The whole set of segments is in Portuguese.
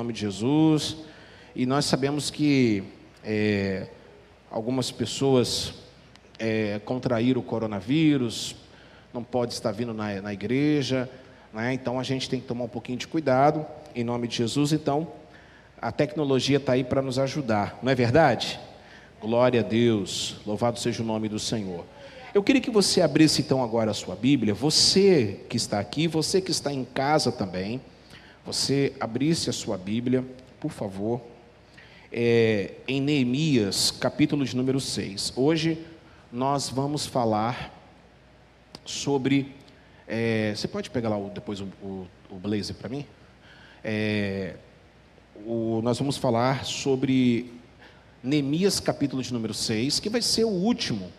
nome de Jesus. E nós sabemos que é, algumas pessoas é, contraíram o coronavírus, não pode estar vindo na, na igreja, né? então a gente tem que tomar um pouquinho de cuidado, em nome de Jesus. Então, a tecnologia está aí para nos ajudar, não é verdade? Glória a Deus, louvado seja o nome do Senhor. Eu queria que você abrisse então agora a sua Bíblia, você que está aqui, você que está em casa também, você abrisse a sua Bíblia, por favor, é, em Neemias, capítulo de número 6. Hoje nós vamos falar sobre. É, você pode pegar lá o, depois o, o, o blazer para mim? É, o, nós vamos falar sobre Neemias, capítulo de número 6, que vai ser o último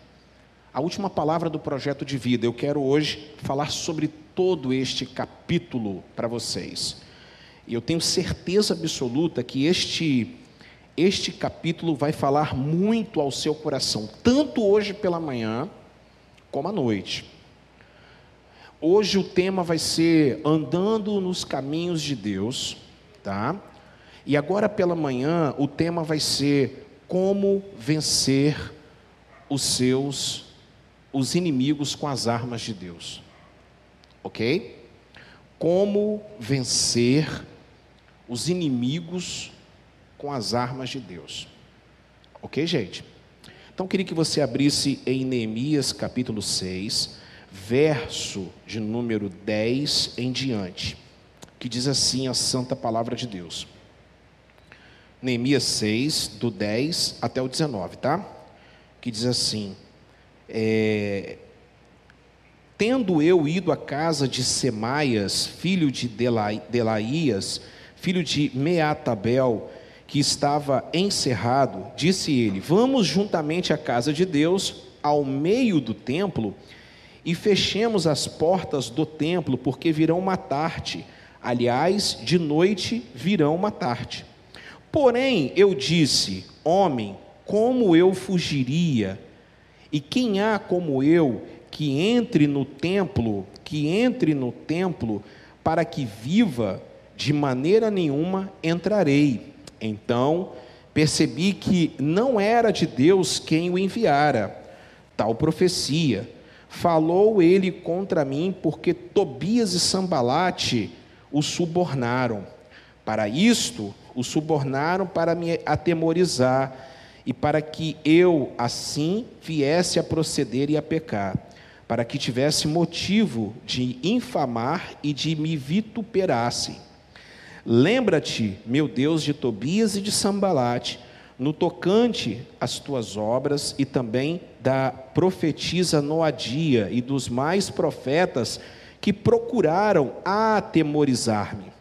a última palavra do projeto de vida. Eu quero hoje falar sobre todo este capítulo para vocês. E eu tenho certeza absoluta que este este capítulo vai falar muito ao seu coração, tanto hoje pela manhã como à noite. Hoje o tema vai ser andando nos caminhos de Deus, tá? E agora pela manhã o tema vai ser como vencer os seus os inimigos com as armas de Deus. OK? Como vencer os inimigos com as armas de Deus. OK, gente? Então queria que você abrisse em Neemias capítulo 6, verso de número 10 em diante, que diz assim a santa palavra de Deus. Neemias 6, do 10 até o 19, tá? Que diz assim: é, Tendo eu ido à casa de Semaias, filho de Delaías, filho de Meatabel, que estava encerrado, disse ele: Vamos juntamente à casa de Deus, ao meio do templo, e fechemos as portas do templo, porque virão matar-te. Aliás, de noite virão matar-te. Porém, eu disse: Homem, como eu fugiria? E quem há como eu que entre no templo, que entre no templo, para que viva, de maneira nenhuma entrarei. Então percebi que não era de Deus quem o enviara. Tal profecia. Falou ele contra mim, porque Tobias e Sambalate o subornaram. Para isto, o subornaram para me atemorizar e para que eu, assim, viesse a proceder e a pecar, para que tivesse motivo de infamar e de me vituperasse. Lembra-te, meu Deus, de Tobias e de Sambalate, no tocante às tuas obras e também da profetisa Noadia e dos mais profetas que procuraram atemorizar-me.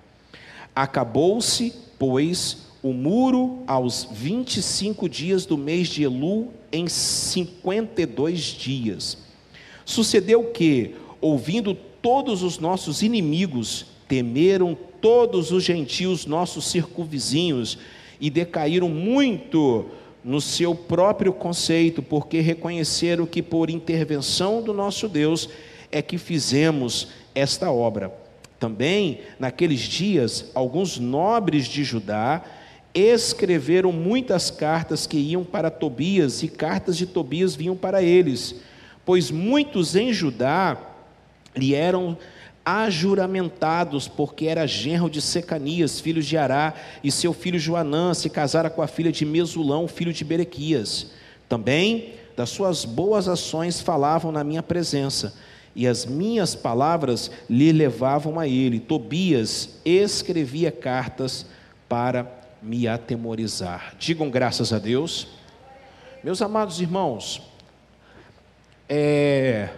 Acabou-se, pois, o muro aos 25 dias do mês de Elu, em 52 dias. Sucedeu que, ouvindo todos os nossos inimigos, temeram todos os gentios, nossos circunvizinhos, e decaíram muito no seu próprio conceito, porque reconheceram que por intervenção do nosso Deus é que fizemos esta obra. Também, naqueles dias, alguns nobres de Judá escreveram muitas cartas que iam para Tobias, e cartas de Tobias vinham para eles, pois muitos em Judá lhe eram ajuramentados, porque era genro de Secanias, filho de Ará, e seu filho Joanã se casara com a filha de Mesulão, filho de Berequias. Também das suas boas ações falavam na minha presença, e as minhas palavras lhe levavam a ele. Tobias escrevia cartas para me atemorizar. Digam graças a Deus. Meus amados irmãos, é...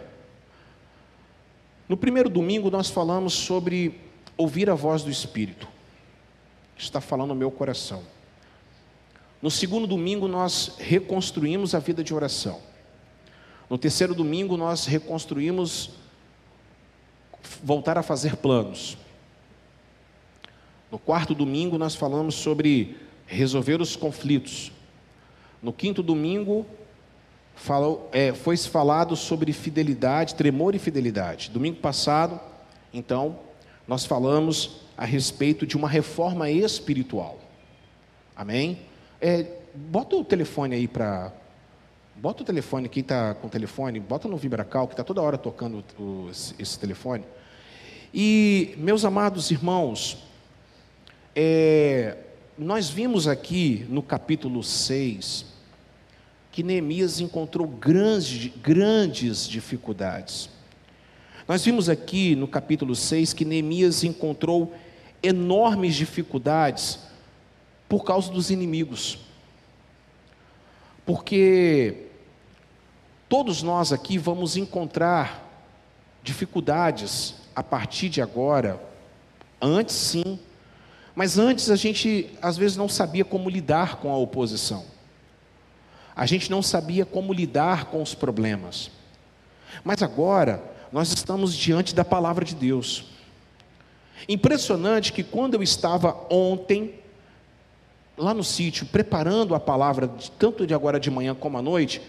no primeiro domingo nós falamos sobre ouvir a voz do Espírito. Está falando no meu coração. No segundo domingo nós reconstruímos a vida de oração. No terceiro domingo nós reconstruímos voltar a fazer planos. No quarto domingo, nós falamos sobre resolver os conflitos. No quinto domingo, falou, é, foi falado sobre fidelidade, tremor e fidelidade. Domingo passado, então, nós falamos a respeito de uma reforma espiritual. Amém? É, bota o telefone aí para. Bota o telefone, quem está com o telefone, bota no Vibracal, que está toda hora tocando o, esse, esse, telefone. E, meus amados irmãos, é, nós vimos aqui no capítulo 6 que Neemias encontrou grandes, grandes dificuldades. Nós vimos aqui no capítulo 6 que Neemias encontrou enormes dificuldades por causa dos inimigos. Porque todos nós aqui vamos encontrar dificuldades a partir de agora, antes sim, mas antes a gente às vezes não sabia como lidar com a oposição. A gente não sabia como lidar com os problemas. Mas agora nós estamos diante da palavra de Deus. Impressionante que quando eu estava ontem, lá no sítio, preparando a palavra, tanto de agora de manhã como à noite,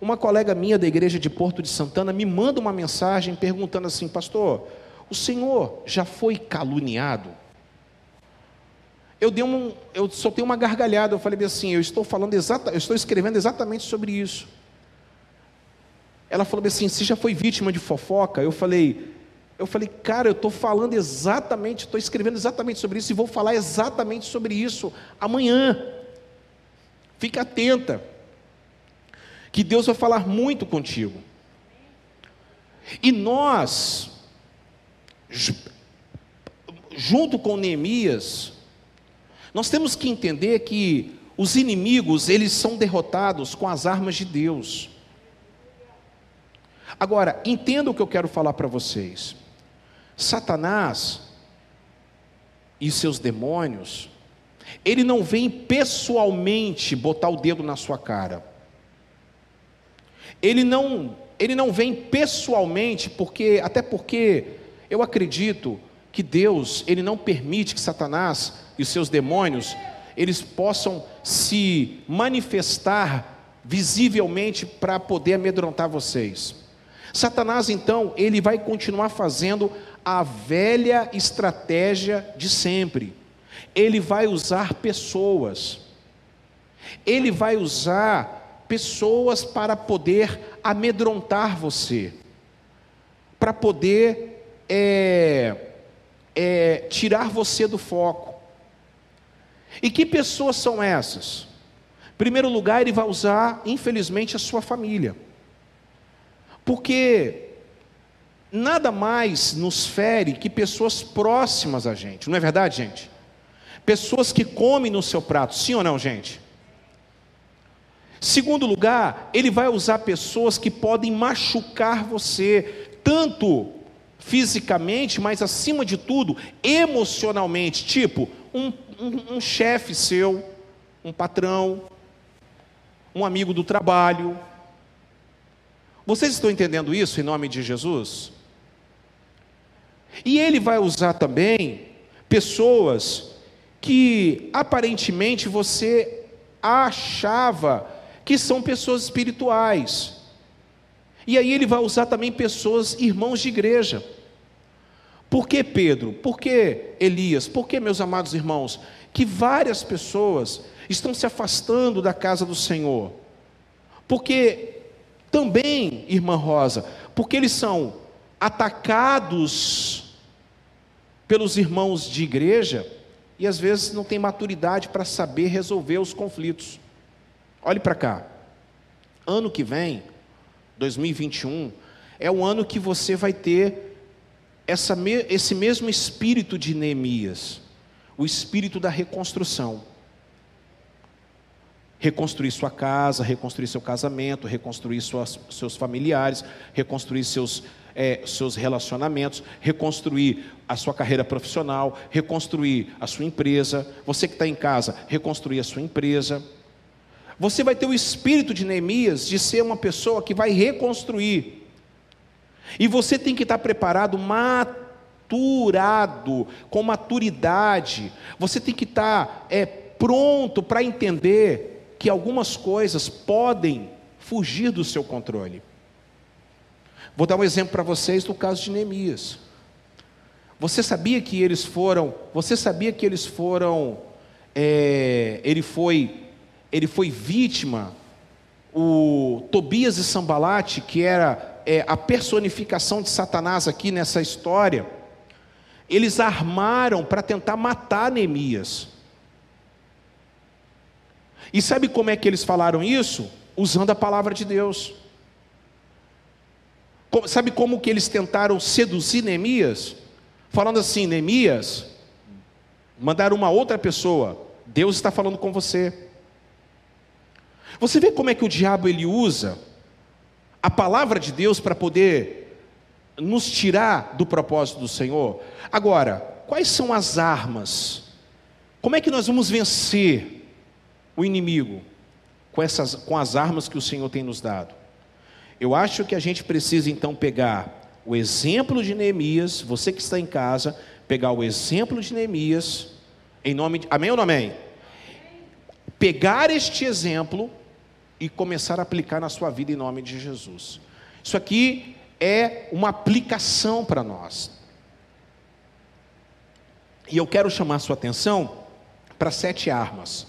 uma colega minha da igreja de Porto de Santana me manda uma mensagem perguntando assim: Pastor, o senhor já foi caluniado? Eu dei um, eu soltei uma gargalhada, eu falei assim: Eu estou falando exata, eu estou escrevendo exatamente sobre isso. Ela falou assim: você já foi vítima de fofoca? Eu falei, eu falei, cara, eu estou falando exatamente, estou escrevendo exatamente sobre isso e vou falar exatamente sobre isso amanhã. Fica atenta, que Deus vai falar muito contigo. E nós, junto com Neemias, nós temos que entender que os inimigos, eles são derrotados com as armas de Deus. Agora, entenda o que eu quero falar para vocês. Satanás e seus demônios, ele não vem pessoalmente botar o dedo na sua cara. Ele não, ele não vem pessoalmente, porque até porque eu acredito que Deus, ele não permite que Satanás e os seus demônios eles possam se manifestar visivelmente para poder amedrontar vocês. Satanás, então, ele vai continuar fazendo a velha estratégia de sempre. Ele vai usar pessoas. Ele vai usar pessoas para poder amedrontar você, para poder é, é, tirar você do foco. E que pessoas são essas? Em primeiro lugar, ele vai usar, infelizmente, a sua família. Porque nada mais nos fere que pessoas próximas a gente, não é verdade, gente? Pessoas que comem no seu prato, sim ou não, gente? Segundo lugar, ele vai usar pessoas que podem machucar você, tanto fisicamente, mas acima de tudo, emocionalmente, tipo um, um, um chefe seu, um patrão, um amigo do trabalho, vocês estão entendendo isso em nome de Jesus? E ele vai usar também pessoas que aparentemente você achava que são pessoas espirituais. E aí ele vai usar também pessoas irmãos de igreja. Por que Pedro? Por que Elias? Por que, meus amados irmãos, que várias pessoas estão se afastando da casa do Senhor? Porque também, irmã Rosa, porque eles são atacados pelos irmãos de igreja e às vezes não tem maturidade para saber resolver os conflitos. Olhe para cá. Ano que vem, 2021, é o ano que você vai ter essa, esse mesmo espírito de Neemias, o espírito da reconstrução reconstruir sua casa, reconstruir seu casamento, reconstruir suas, seus familiares, reconstruir seus, é, seus relacionamentos, reconstruir a sua carreira profissional, reconstruir a sua empresa. Você que está em casa, reconstruir a sua empresa. Você vai ter o espírito de Neemias de ser uma pessoa que vai reconstruir. E você tem que estar preparado, maturado, com maturidade. Você tem que estar é, pronto para entender que algumas coisas podem fugir do seu controle. Vou dar um exemplo para vocês do caso de Neemias. Você sabia que eles foram? Você sabia que eles foram? É, ele foi, ele foi vítima. O Tobias e Sambalate, que era é, a personificação de Satanás aqui nessa história, eles armaram para tentar matar Neemias. E sabe como é que eles falaram isso? Usando a palavra de Deus. Sabe como que eles tentaram seduzir Neemias? Falando assim, Neemias, mandaram uma outra pessoa, Deus está falando com você. Você vê como é que o diabo ele usa a palavra de Deus para poder nos tirar do propósito do Senhor? Agora, quais são as armas? Como é que nós vamos vencer o inimigo com, essas, com as armas que o Senhor tem nos dado? Eu acho que a gente precisa então pegar o exemplo de Neemias, você que está em casa, pegar o exemplo de Neemias, em nome de. Amém ou não amém? Pegar este exemplo e começar a aplicar na sua vida em nome de Jesus. Isso aqui é uma aplicação para nós. E eu quero chamar sua atenção para sete armas.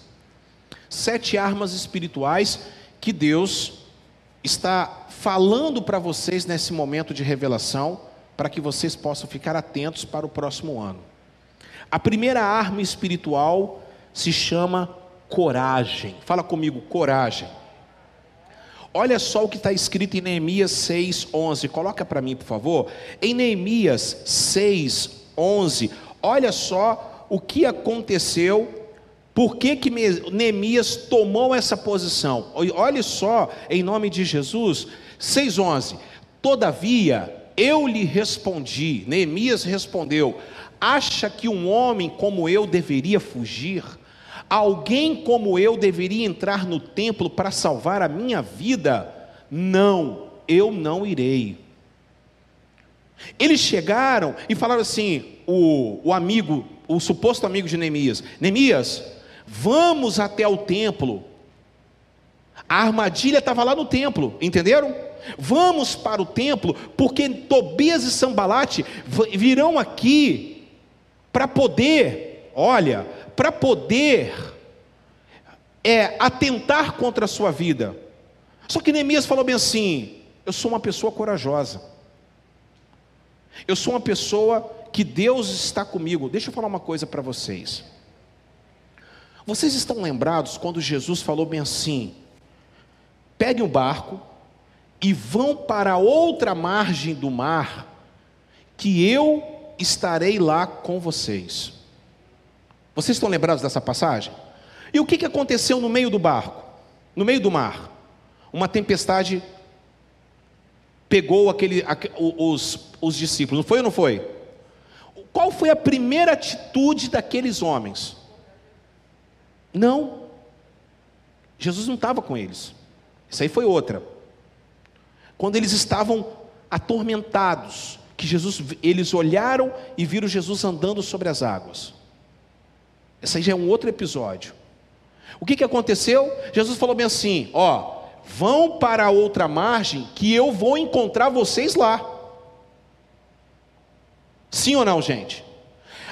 Sete armas espirituais que Deus está falando para vocês nesse momento de revelação, para que vocês possam ficar atentos para o próximo ano. A primeira arma espiritual se chama coragem. Fala comigo, coragem. Olha só o que está escrito em Neemias 6, 11. Coloca para mim, por favor. Em Neemias 6, 11. Olha só o que aconteceu por que, que Neemias tomou essa posição? Olhe só, em nome de Jesus, 6,11: Todavia eu lhe respondi, Neemias respondeu: Acha que um homem como eu deveria fugir? Alguém como eu deveria entrar no templo para salvar a minha vida? Não, eu não irei. Eles chegaram e falaram assim: o, o amigo, o suposto amigo de Neemias, Neemias, vamos até o templo. A armadilha estava lá no templo, entenderam? Vamos para o templo, porque Tobias e Sambalate virão aqui para poder, olha, para poder é, atentar contra a sua vida. Só que Neemias falou bem assim: eu sou uma pessoa corajosa, eu sou uma pessoa que Deus está comigo. Deixa eu falar uma coisa para vocês. Vocês estão lembrados quando Jesus falou bem assim: peguem o barco, e vão para outra margem do mar, que eu estarei lá com vocês. Vocês estão lembrados dessa passagem? E o que, que aconteceu no meio do barco? No meio do mar? Uma tempestade pegou aquele, os, os discípulos, não foi ou não foi? Qual foi a primeira atitude daqueles homens? Não. Jesus não estava com eles. Isso aí foi outra quando eles estavam atormentados, que Jesus, eles olharam e viram Jesus andando sobre as águas. Esse aí já é um outro episódio. O que, que aconteceu? Jesus falou bem assim: ó, vão para outra margem que eu vou encontrar vocês lá. Sim ou não, gente?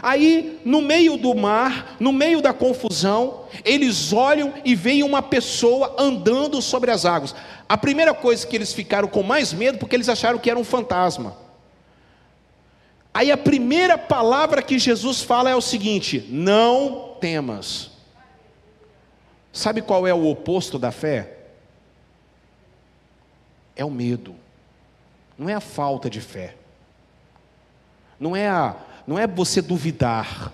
Aí, no meio do mar, no meio da confusão, eles olham e veem uma pessoa andando sobre as águas. A primeira coisa que eles ficaram com mais medo, porque eles acharam que era um fantasma. Aí a primeira palavra que Jesus fala é o seguinte: não temas. Sabe qual é o oposto da fé? É o medo. Não é a falta de fé. Não é a não é você duvidar.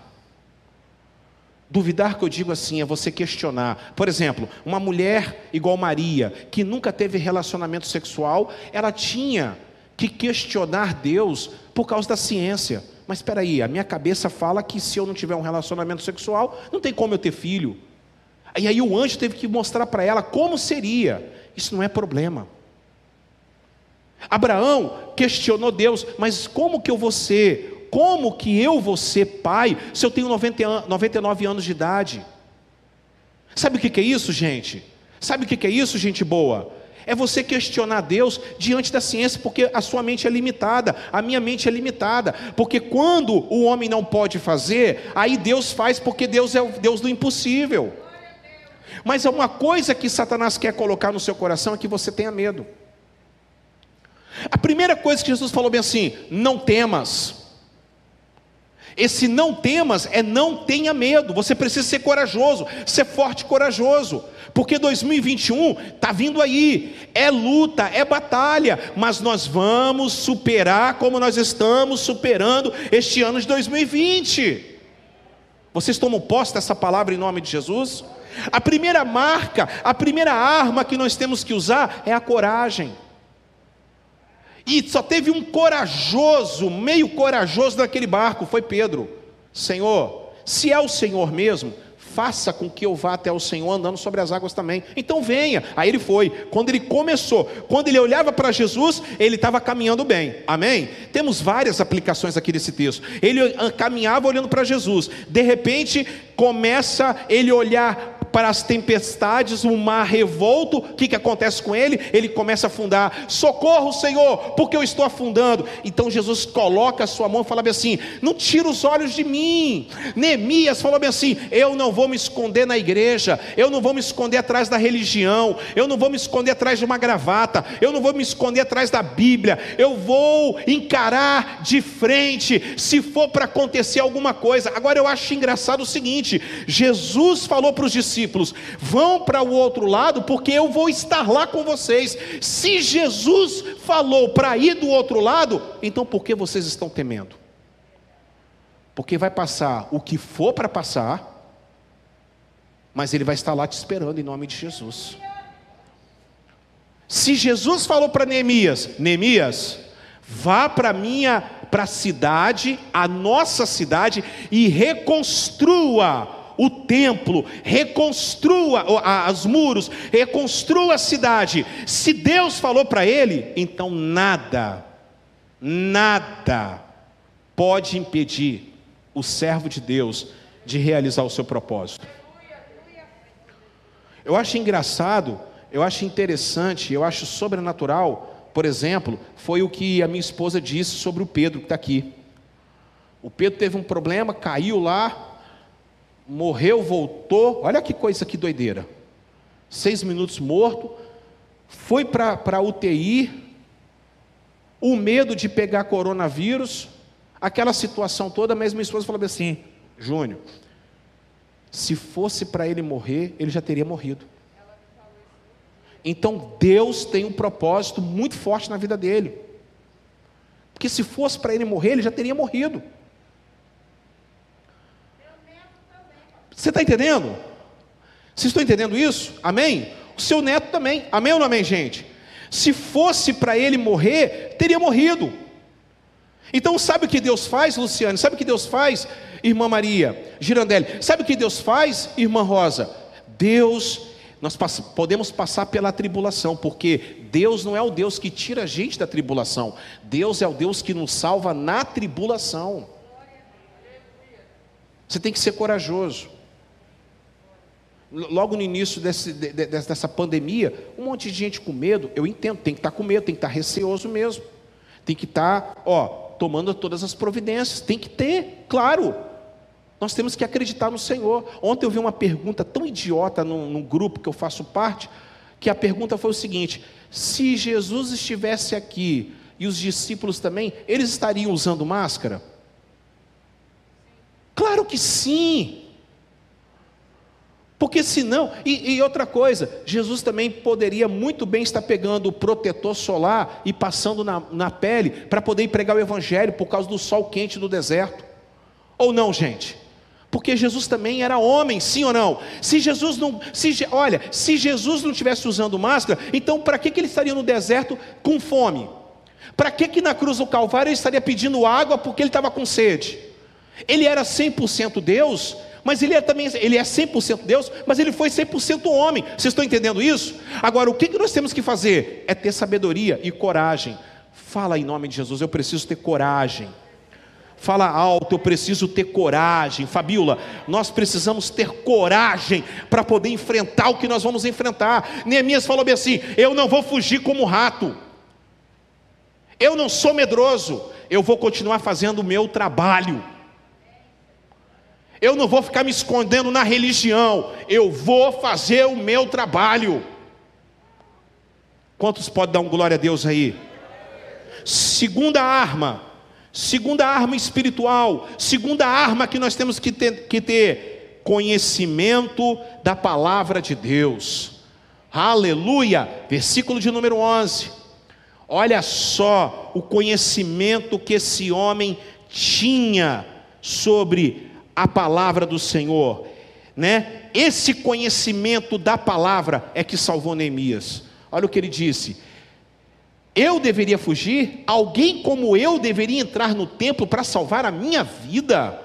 Duvidar que eu digo assim é você questionar. Por exemplo, uma mulher igual Maria, que nunca teve relacionamento sexual, ela tinha que questionar Deus por causa da ciência. Mas espera aí, a minha cabeça fala que se eu não tiver um relacionamento sexual, não tem como eu ter filho. E aí o anjo teve que mostrar para ela como seria. Isso não é problema. Abraão questionou Deus, mas como que eu vou ser como que eu vou ser pai se eu tenho 90, 99 anos de idade? Sabe o que é isso, gente? Sabe o que é isso, gente boa? É você questionar Deus diante da ciência, porque a sua mente é limitada, a minha mente é limitada. Porque quando o homem não pode fazer, aí Deus faz, porque Deus é o Deus do impossível. Mas é uma coisa que Satanás quer colocar no seu coração é que você tenha medo. A primeira coisa que Jesus falou bem assim: não temas. Esse não temas é não tenha medo. Você precisa ser corajoso, ser forte e corajoso. Porque 2021 está vindo aí. É luta, é batalha. Mas nós vamos superar como nós estamos superando este ano de 2020. Vocês tomam posse dessa palavra em nome de Jesus? A primeira marca, a primeira arma que nós temos que usar é a coragem. E só teve um corajoso, meio corajoso naquele barco, foi Pedro. Senhor, se é o Senhor mesmo, faça com que eu vá até o Senhor andando sobre as águas também. Então venha. Aí ele foi. Quando ele começou, quando ele olhava para Jesus, ele estava caminhando bem. Amém? Temos várias aplicações aqui nesse texto. Ele ah, caminhava olhando para Jesus. De repente, começa ele olhar para as tempestades, o mar revolto, o que, que acontece com ele? Ele começa a afundar: socorro, Senhor, porque eu estou afundando. Então Jesus coloca a sua mão e fala bem assim: não tira os olhos de mim. Neemias falou bem assim: eu não vou me esconder na igreja, eu não vou me esconder atrás da religião, eu não vou me esconder atrás de uma gravata, eu não vou me esconder atrás da Bíblia, eu vou encarar de frente, se for para acontecer alguma coisa. Agora eu acho engraçado o seguinte: Jesus falou para os discípulos, discípulos: vão para o outro lado, porque eu vou estar lá com vocês. Se Jesus falou para ir do outro lado, então por que vocês estão temendo? Porque vai passar o que for para passar, mas Ele vai estar lá te esperando em nome de Jesus. Se Jesus falou para Neemias: Neemias, vá para minha para a cidade, a nossa cidade, e reconstrua o templo, reconstrua os muros, reconstrua a cidade. Se Deus falou para ele, então nada, nada pode impedir o servo de Deus de realizar o seu propósito. Eu acho engraçado, eu acho interessante, eu acho sobrenatural, por exemplo, foi o que a minha esposa disse sobre o Pedro que está aqui. O Pedro teve um problema, caiu lá, morreu, voltou. Olha que coisa que doideira. Seis minutos morto, foi para a UTI, o medo de pegar coronavírus, aquela situação toda, mas minha esposa falou assim: Júnior, se fosse para ele morrer, ele já teria morrido. Então Deus tem um propósito muito forte na vida dele. Porque se fosse para ele morrer, ele já teria morrido. Você está entendendo? Vocês estão entendendo isso? Amém? O seu neto também. Amém ou não amém, gente? Se fosse para ele morrer, teria morrido. Então, sabe o que Deus faz, Luciane? Sabe o que Deus faz, irmã Maria, Girandelli? Sabe o que Deus faz, irmã Rosa? Deus, nós pass podemos passar pela tribulação, porque Deus não é o Deus que tira a gente da tribulação, Deus é o Deus que nos salva na tribulação. Você tem que ser corajoso. Logo no início desse, dessa pandemia, um monte de gente com medo, eu entendo, tem que estar com medo, tem que estar receoso mesmo. Tem que estar, ó, tomando todas as providências, tem que ter, claro. Nós temos que acreditar no Senhor. Ontem eu vi uma pergunta tão idiota num, num grupo que eu faço parte, que a pergunta foi o seguinte: se Jesus estivesse aqui e os discípulos também, eles estariam usando máscara? Claro que sim. Porque senão, e, e, outra coisa, Jesus também poderia muito bem estar pegando o protetor solar e passando na, na pele para poder pregar o Evangelho por causa do sol quente do deserto. Ou não, gente? Porque Jesus também era homem, sim ou não? Se Jesus não, se, olha, se Jesus não tivesse usando máscara, então para que, que ele estaria no deserto com fome? Para que, que na cruz do Calvário ele estaria pedindo água porque ele estava com sede? Ele era 100% Deus, mas ele é também, ele é 100% Deus, mas ele foi 100% homem. Vocês estão entendendo isso? Agora, o que, nós temos que fazer? É ter sabedoria e coragem. Fala em nome de Jesus, eu preciso ter coragem. Fala alto, eu preciso ter coragem. Fabiola, nós precisamos ter coragem para poder enfrentar o que nós vamos enfrentar. Neemias falou bem assim: eu não vou fugir como rato. Eu não sou medroso, eu vou continuar fazendo o meu trabalho. Eu não vou ficar me escondendo na religião, eu vou fazer o meu trabalho. Quantos podem dar um glória a Deus aí? Segunda arma, segunda arma espiritual, segunda arma que nós temos que ter, que ter conhecimento da palavra de Deus. Aleluia! Versículo de número 11. Olha só o conhecimento que esse homem tinha sobre a palavra do Senhor, né? Esse conhecimento da palavra é que salvou Neemias. Olha o que ele disse: Eu deveria fugir? Alguém como eu deveria entrar no templo para salvar a minha vida?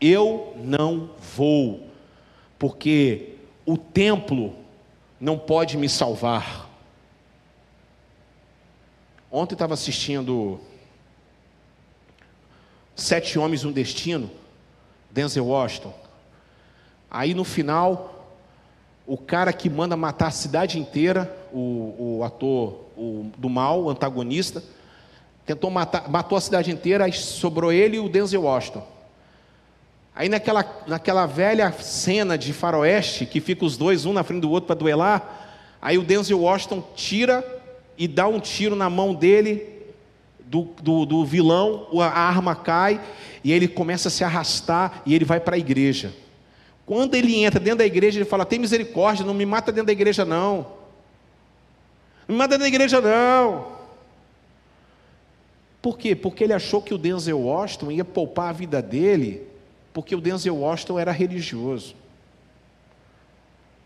Eu não vou, porque o templo não pode me salvar. Ontem estava assistindo Sete Homens um Destino, Denzel Washington. Aí no final, o cara que manda matar a cidade inteira, o, o ator o, do mal, o antagonista, tentou matar, matou a cidade inteira, aí sobrou ele e o Denzel Washington. Aí naquela, naquela velha cena de faroeste, que fica os dois, um na frente do outro para duelar, aí o Denzel Washington tira e dá um tiro na mão dele, do, do, do vilão, a arma cai e ele começa a se arrastar e ele vai para a igreja. Quando ele entra dentro da igreja, ele fala: Tem misericórdia, não me mata dentro da igreja, não. Não me mata dentro da igreja, não. Por quê? Porque ele achou que o Denzel Washington ia poupar a vida dele, porque o Denzel Washington era religioso.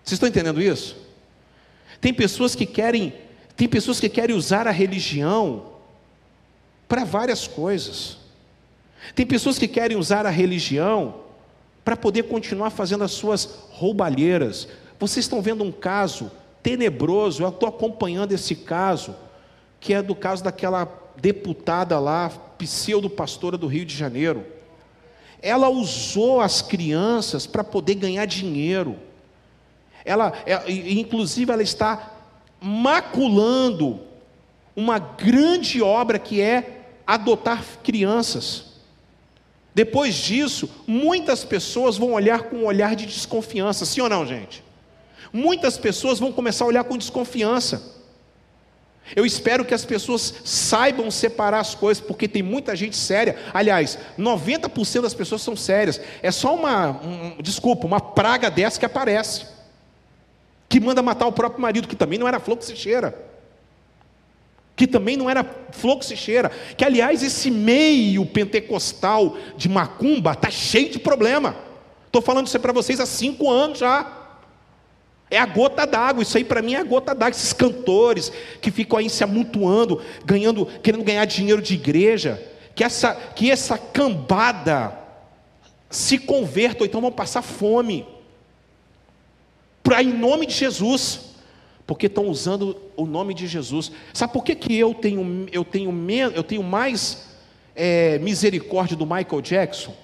Vocês estão entendendo isso? Tem pessoas que querem tem pessoas que querem usar a religião para várias coisas. Tem pessoas que querem usar a religião para poder continuar fazendo as suas roubalheiras. Vocês estão vendo um caso tenebroso, eu estou acompanhando esse caso, que é do caso daquela deputada lá, pseudo-pastora do Rio de Janeiro. Ela usou as crianças para poder ganhar dinheiro. Ela, é, inclusive, ela está maculando uma grande obra que é adotar crianças. Depois disso, muitas pessoas vão olhar com um olhar de desconfiança, sim ou não, gente? Muitas pessoas vão começar a olhar com desconfiança. Eu espero que as pessoas saibam separar as coisas, porque tem muita gente séria. Aliás, 90% das pessoas são sérias. É só uma, um, desculpa, uma praga dessa que aparece que manda matar o próprio marido, que também não era flor que se cheira. Que também não era flor que se cheira. Que, aliás, esse meio pentecostal de macumba está cheio de problema. Estou falando isso para vocês há cinco anos já. É a gota d'água, isso aí para mim é a gota d'água. Esses cantores que ficam aí se amontoando, ganhando, querendo ganhar dinheiro de igreja, que essa, que essa cambada se converta, ou então vão passar fome para em nome de Jesus, porque estão usando o nome de Jesus. Sabe por que, que eu tenho eu tenho eu tenho mais é, misericórdia do Michael Jackson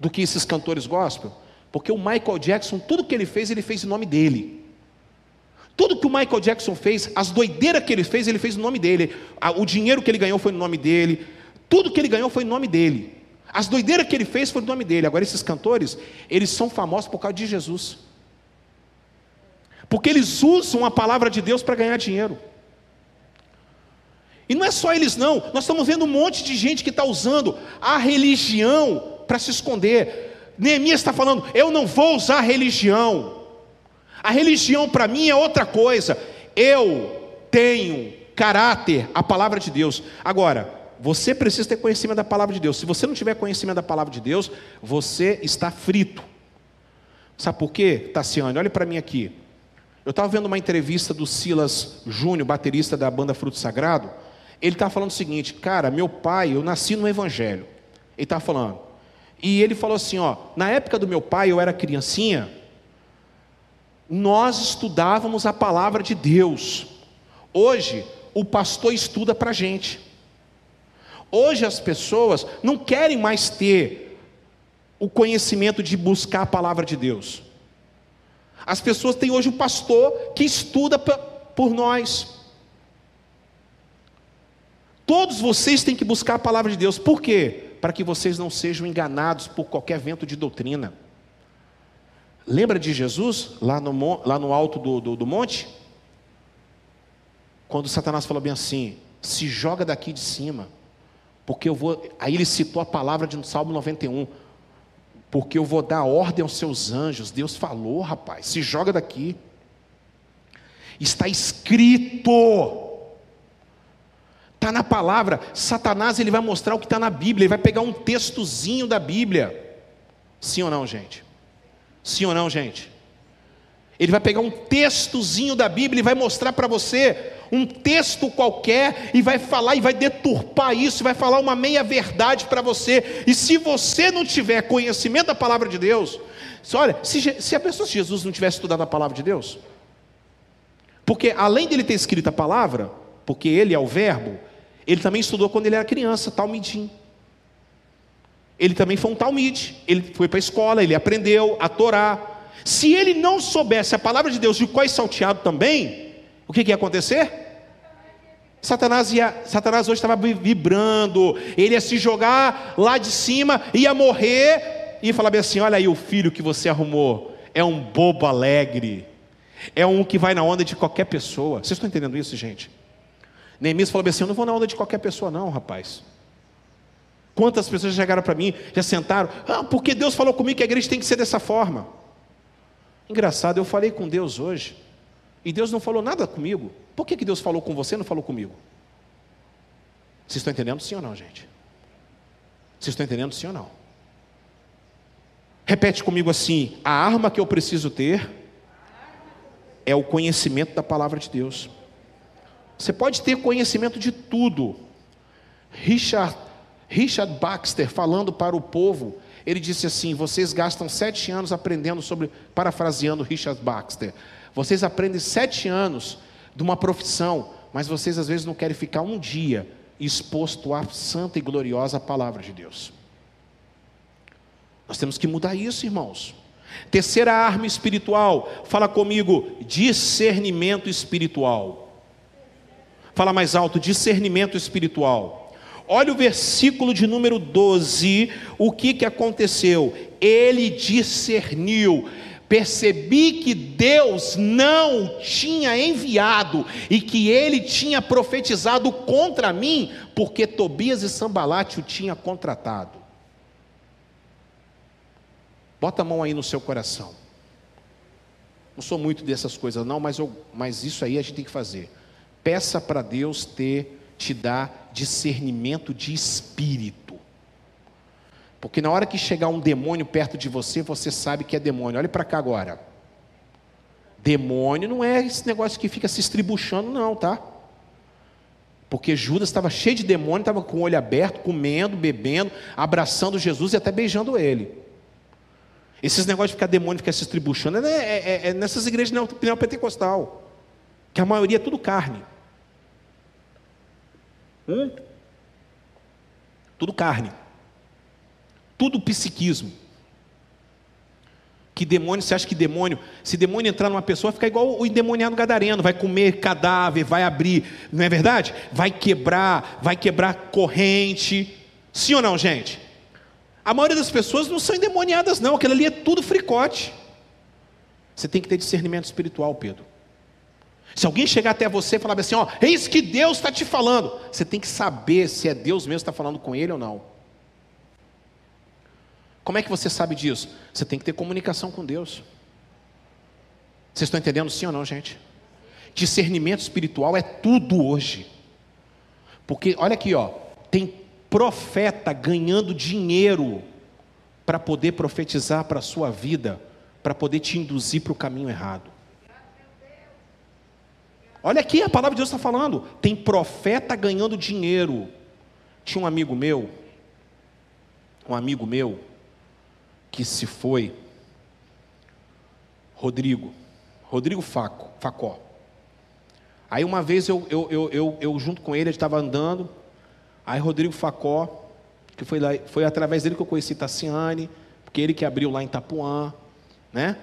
do que esses cantores gospel? Porque o Michael Jackson, tudo que ele fez, ele fez em nome dele. Tudo que o Michael Jackson fez, as doideiras que ele fez, ele fez em nome dele. O dinheiro que ele ganhou foi no nome dele. Tudo que ele ganhou foi em nome dele. As doideiras que ele fez foi no nome dele. Agora, esses cantores, eles são famosos por causa de Jesus. Porque eles usam a palavra de Deus para ganhar dinheiro. E não é só eles, não. Nós estamos vendo um monte de gente que está usando a religião para se esconder. Neemias está falando: eu não vou usar a religião. A religião para mim é outra coisa. Eu tenho caráter, a palavra de Deus. Agora, você precisa ter conhecimento da palavra de Deus. Se você não tiver conhecimento da palavra de Deus, você está frito. Sabe por quê, Tassiane? Olhe para mim aqui. Eu estava vendo uma entrevista do Silas Júnior, baterista da banda Fruto Sagrado. Ele estava falando o seguinte, cara, meu pai, eu nasci no Evangelho. Ele estava falando. E ele falou assim: ó, na época do meu pai, eu era criancinha, nós estudávamos a palavra de Deus. Hoje, o pastor estuda para a gente. Hoje as pessoas não querem mais ter o conhecimento de buscar a palavra de Deus. As pessoas têm hoje um pastor que estuda por nós. Todos vocês têm que buscar a palavra de Deus. Por quê? Para que vocês não sejam enganados por qualquer vento de doutrina. Lembra de Jesus, lá no, lá no alto do, do, do monte? Quando Satanás falou bem assim: se joga daqui de cima, porque eu vou. Aí ele citou a palavra de Salmo 91. Porque eu vou dar ordem aos seus anjos. Deus falou, rapaz, se joga daqui. Está escrito. Está na palavra. Satanás ele vai mostrar o que está na Bíblia. Ele vai pegar um textozinho da Bíblia. Sim ou não, gente? Sim ou não, gente? Ele vai pegar um textozinho da Bíblia e vai mostrar para você um texto qualquer e vai falar e vai deturpar isso, vai falar uma meia verdade para você. E se você não tiver conhecimento da palavra de Deus, olha, se, se a pessoa se Jesus não tivesse estudado a palavra de Deus, porque além dele ter escrito a palavra, porque ele é o verbo, ele também estudou quando ele era criança, talmidim. Ele também foi um talmide, ele foi para a escola, ele aprendeu a Torá. Se ele não soubesse a palavra de Deus de qual salteado também, o que, que ia acontecer? Satanás, ia, Satanás hoje estava vibrando, ele ia se jogar lá de cima, ia morrer, e ia falar bem assim: olha aí o filho que você arrumou, é um bobo alegre, é um que vai na onda de qualquer pessoa. Vocês estão entendendo isso, gente? Neemias falou bem assim: eu não vou na onda de qualquer pessoa, não, rapaz. Quantas pessoas chegaram para mim, já sentaram, ah, porque Deus falou comigo que a igreja tem que ser dessa forma. Engraçado, eu falei com Deus hoje, e Deus não falou nada comigo. Por que, que Deus falou com você e não falou comigo? Vocês estão entendendo sim ou não, gente? Vocês estão entendendo sim ou não? Repete comigo assim: a arma que eu preciso ter é o conhecimento da palavra de Deus. Você pode ter conhecimento de tudo. Richard Richard Baxter, falando para o povo, ele disse assim: Vocês gastam sete anos aprendendo sobre, parafraseando Richard Baxter, vocês aprendem sete anos de uma profissão, mas vocês às vezes não querem ficar um dia exposto à santa e gloriosa palavra de Deus. Nós temos que mudar isso, irmãos. Terceira arma espiritual, fala comigo, discernimento espiritual. Fala mais alto, discernimento espiritual. Olha o versículo de número 12, o que, que aconteceu? Ele discerniu, percebi que Deus não tinha enviado e que ele tinha profetizado contra mim, porque Tobias e Sambalate o tinha contratado. Bota a mão aí no seu coração. Não sou muito dessas coisas, não, mas, eu, mas isso aí a gente tem que fazer. Peça para Deus ter te dá discernimento de espírito. Porque na hora que chegar um demônio perto de você, você sabe que é demônio. Olhe para cá agora. Demônio não é esse negócio que fica se estribuchando, não, tá? Porque Judas estava cheio de demônio, estava com o olho aberto, comendo, bebendo, abraçando Jesus e até beijando ele. Esses negócios de ficar demônio, ficar se estribuchando, é, é, é, é nessas igrejas neopentecostal. Que a maioria é tudo carne. Hum? Tudo carne. Tudo psiquismo. Que demônio, você acha que demônio, se demônio entrar numa pessoa, fica igual o endemoniado gadareno, vai comer cadáver, vai abrir, não é verdade? Vai quebrar, vai quebrar corrente. Sim ou não, gente? A maioria das pessoas não são endemoniadas, não, aquilo ali é tudo fricote. Você tem que ter discernimento espiritual, Pedro. Se alguém chegar até você e falar assim, ó, eis que Deus está te falando, você tem que saber se é Deus mesmo que está falando com ele ou não. Como é que você sabe disso? Você tem que ter comunicação com Deus. Vocês estão entendendo sim ou não, gente? Discernimento espiritual é tudo hoje. Porque olha aqui, ó, tem profeta ganhando dinheiro para poder profetizar para a sua vida, para poder te induzir para o caminho errado. Olha aqui, a palavra de Deus está falando. Tem profeta ganhando dinheiro. Tinha um amigo meu, um amigo meu, que se foi, Rodrigo, Rodrigo Faco, Facó. Aí uma vez eu, eu, eu, eu, eu junto com ele, ele estava andando, Aí Rodrigo Facó, que foi, lá, foi através dele que eu conheci Tassiane, porque ele que abriu lá em Itapuã, né?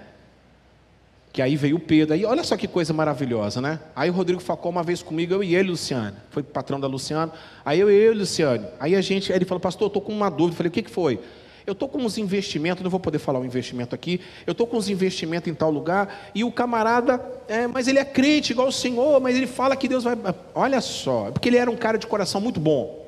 Que aí veio o Pedro. Aí olha só que coisa maravilhosa, né? Aí o Rodrigo Facó uma vez comigo, eu e ele, Luciano. Foi patrão da Luciano. Aí eu e ele, Luciano. Aí a gente, aí ele falou, pastor, eu estou com uma dúvida. Eu falei, o que, que foi? Eu estou com uns investimentos, não vou poder falar o investimento aqui. Eu estou com uns investimentos em tal lugar. E o camarada, é, mas ele é crente igual o Senhor, mas ele fala que Deus vai. Olha só, porque ele era um cara de coração muito bom.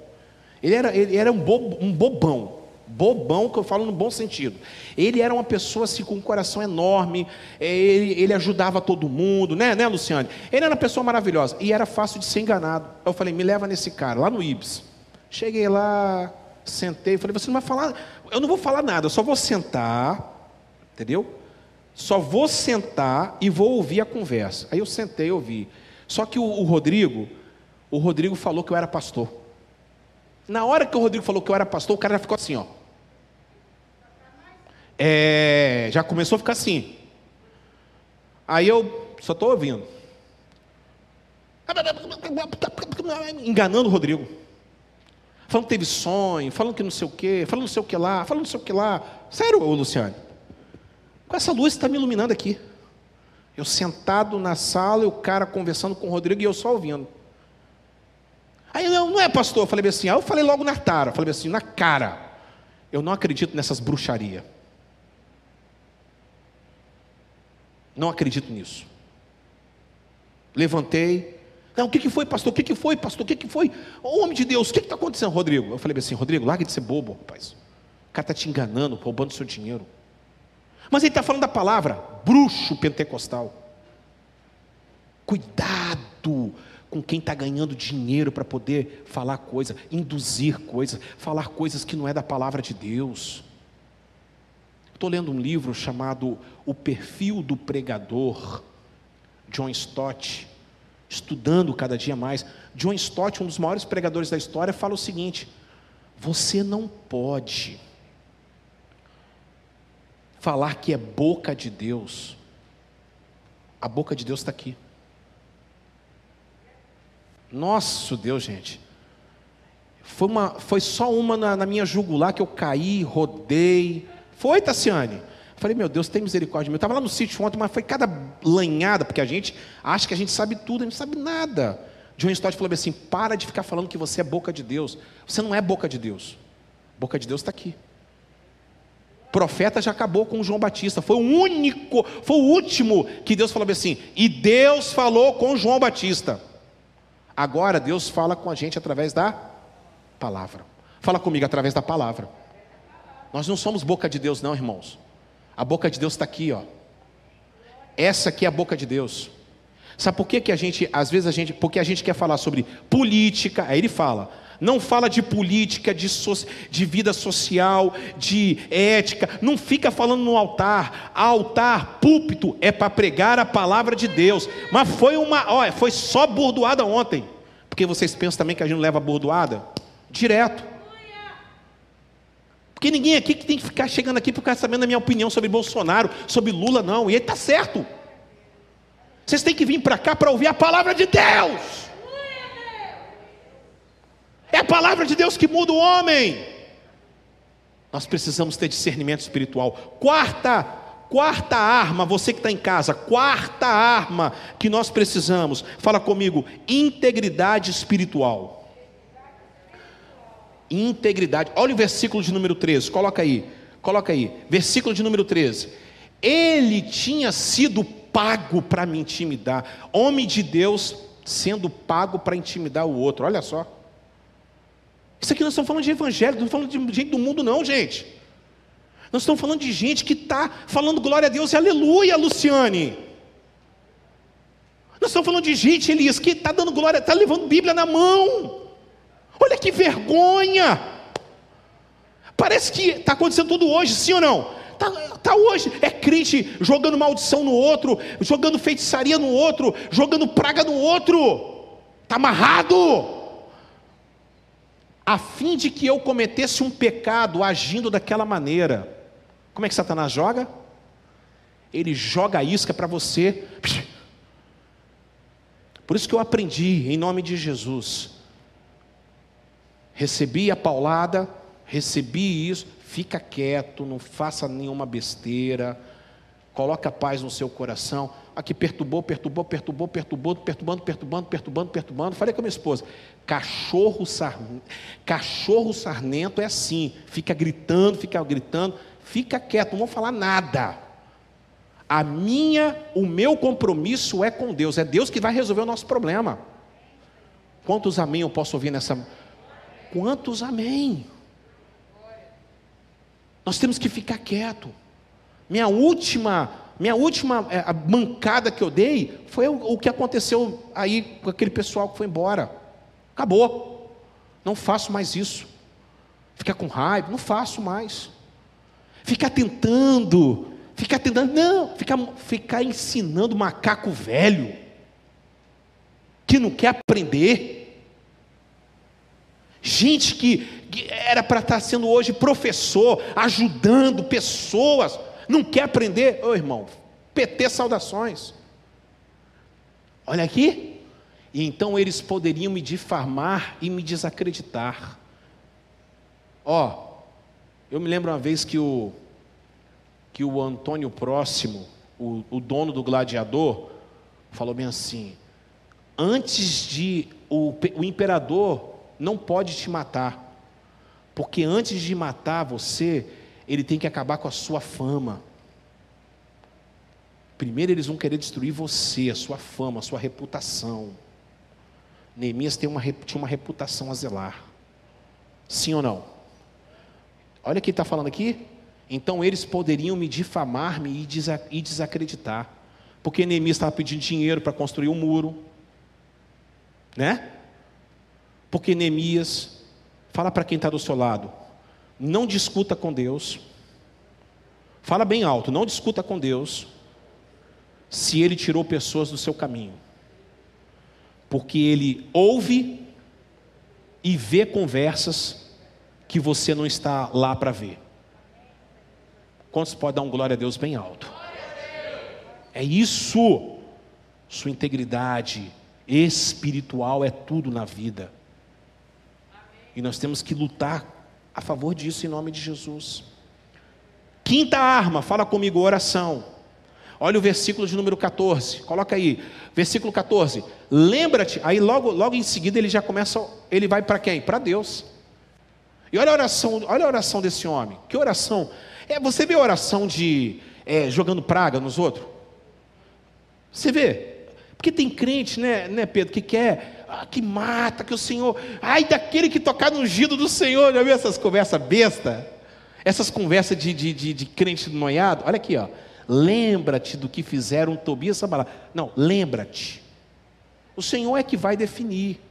Ele era, ele era um, bobo, um bobão. Bobão, que eu falo no bom sentido. Ele era uma pessoa assim, com um coração enorme, é, ele, ele ajudava todo mundo, né, né, Luciane? Ele era uma pessoa maravilhosa e era fácil de ser enganado. Eu falei, me leva nesse cara, lá no Ibis. Cheguei lá, sentei, falei, você não vai falar, eu não vou falar nada, eu só vou sentar, entendeu? Só vou sentar e vou ouvir a conversa. Aí eu sentei e ouvi. Só que o, o Rodrigo, o Rodrigo falou que eu era pastor. Na hora que o Rodrigo falou que eu era pastor, o cara já ficou assim, ó. É, já começou a ficar assim. Aí eu só estou ouvindo. Enganando o Rodrigo. Falando que teve sonho, falando que não sei o quê, falando não sei o que lá, falando não sei o que lá. Sério, ô Luciano? Com essa luz está me iluminando aqui. Eu sentado na sala e o cara conversando com o Rodrigo e eu só ouvindo. Aí não, não é pastor. Eu falei assim, aí eu falei logo na cara, falei assim, na cara. Eu não acredito nessas bruxarias. Não acredito nisso. Levantei. Não, o que, que foi, pastor? O que, que foi, pastor? O que, que foi? Ô, homem de Deus, o que está acontecendo, Rodrigo? Eu falei assim, Rodrigo, larga de ser bobo, rapaz. O cara está te enganando, roubando seu dinheiro. Mas ele está falando da palavra, bruxo pentecostal. Cuidado com quem está ganhando dinheiro para poder falar coisas, induzir coisas, falar coisas que não é da palavra de Deus. Estou lendo um livro chamado O Perfil do Pregador, John Stott, estudando cada dia mais. John Stott, um dos maiores pregadores da história, fala o seguinte: você não pode falar que é boca de Deus. A boca de Deus está aqui. Nosso Deus, gente. Foi, uma, foi só uma na, na minha jugular que eu caí, rodei, foi, Tassiane? Falei, meu Deus, tem misericórdia. Eu estava lá no sítio ontem, mas foi cada lanhada, porque a gente acha que a gente sabe tudo, a gente não sabe nada. John Stott falou assim: para de ficar falando que você é boca de Deus. Você não é boca de Deus. Boca de Deus está aqui. O profeta já acabou com João Batista. Foi o único, foi o último que Deus falou assim. E Deus falou com João Batista. Agora Deus fala com a gente através da palavra. Fala comigo através da palavra. Nós não somos boca de Deus, não, irmãos. A boca de Deus está aqui, ó. Essa aqui é a boca de Deus. Sabe por que, que a gente, às vezes a gente, porque a gente quer falar sobre política, aí ele fala, não fala de política, de, so, de vida social, de ética, não fica falando no altar. Altar, púlpito, é para pregar a palavra de Deus. Mas foi uma, olha, foi só bordoada ontem. Porque vocês pensam também que a gente não leva bordoada? Direto. Porque ninguém aqui que tem que ficar chegando aqui por ficar sabendo a minha opinião sobre Bolsonaro, sobre Lula, não. E ele está certo. Vocês têm que vir para cá para ouvir a palavra de Deus. É a palavra de Deus que muda o homem. Nós precisamos ter discernimento espiritual. Quarta, quarta arma, você que está em casa, quarta arma que nós precisamos, fala comigo, integridade espiritual integridade. Olha o versículo de número 13, coloca aí, coloca aí, versículo de número 13. Ele tinha sido pago para me intimidar, homem de Deus sendo pago para intimidar o outro, olha só. Isso aqui nós estamos falando de evangelho, não estamos falando de gente do mundo, não, gente. Nós estamos falando de gente que está falando glória a Deus e aleluia, Luciane. Nós estamos falando de gente, Elias, que está dando glória, está levando Bíblia na mão. Olha que vergonha! Parece que está acontecendo tudo hoje, sim ou não? Está tá hoje, é crente jogando maldição no outro, jogando feitiçaria no outro, jogando praga no outro, está amarrado, a fim de que eu cometesse um pecado agindo daquela maneira. Como é que Satanás joga? Ele joga a isca para você. Por isso que eu aprendi, em nome de Jesus, recebi a paulada, recebi isso, fica quieto, não faça nenhuma besteira, coloca paz no seu coração. Aqui perturbou, perturbou, perturbou, perturbou, perturbando, perturbando, perturbando, perturbando. Falei com a minha esposa: cachorro, sar... cachorro sarnento é assim, fica gritando, fica gritando, fica quieto, não vou falar nada. A minha, o meu compromisso é com Deus, é Deus que vai resolver o nosso problema. Quantos amém eu posso ouvir nessa? Quantos amém? Nós temos que ficar quieto. Minha última, minha última é, mancada que eu dei foi o, o que aconteceu aí com aquele pessoal que foi embora. Acabou. Não faço mais isso. Ficar com raiva, não faço mais. Ficar tentando Ficar tentando, não, ficar, ficar ensinando macaco velho, que não quer aprender. Gente que, era para estar sendo hoje professor, ajudando pessoas, não quer aprender. Ô irmão, PT saudações. Olha aqui. E então eles poderiam me difamar e me desacreditar. Ó, eu me lembro uma vez que o que o Antônio Próximo, o, o dono do gladiador, falou bem assim: antes de. O, o imperador não pode te matar, porque antes de matar você, ele tem que acabar com a sua fama. Primeiro eles vão querer destruir você, a sua fama, a sua reputação. Neemias tem uma, tinha uma reputação a zelar. Sim ou não? Olha quem está falando aqui. Então eles poderiam me difamar-me e desacreditar. Porque Neemias estava pedindo dinheiro para construir um muro. Né? Porque Neemias, fala para quem está do seu lado, não discuta com Deus. Fala bem alto, não discuta com Deus se ele tirou pessoas do seu caminho. Porque ele ouve e vê conversas que você não está lá para ver. Quantos podem dar um glória a Deus bem alto? É isso. Sua integridade espiritual é tudo na vida. E nós temos que lutar a favor disso em nome de Jesus. Quinta arma, fala comigo, oração. Olha o versículo de número 14, coloca aí, versículo 14. Lembra-te, aí logo, logo em seguida ele já começa, ele vai para quem? Para Deus. E olha a oração, olha a oração desse homem. Que oração é, você vê oração de é, jogando praga nos outros? Você vê? Porque tem crente, né, né Pedro, que quer, ah, que mata, que o Senhor. Ai, daquele que tocar no ungido do Senhor. Já viu essas conversas besta? Essas conversas de, de, de, de crente noiado? Olha aqui, ó. Lembra-te do que fizeram Tobias e Sambalá. Não, lembra-te. O Senhor é que vai definir.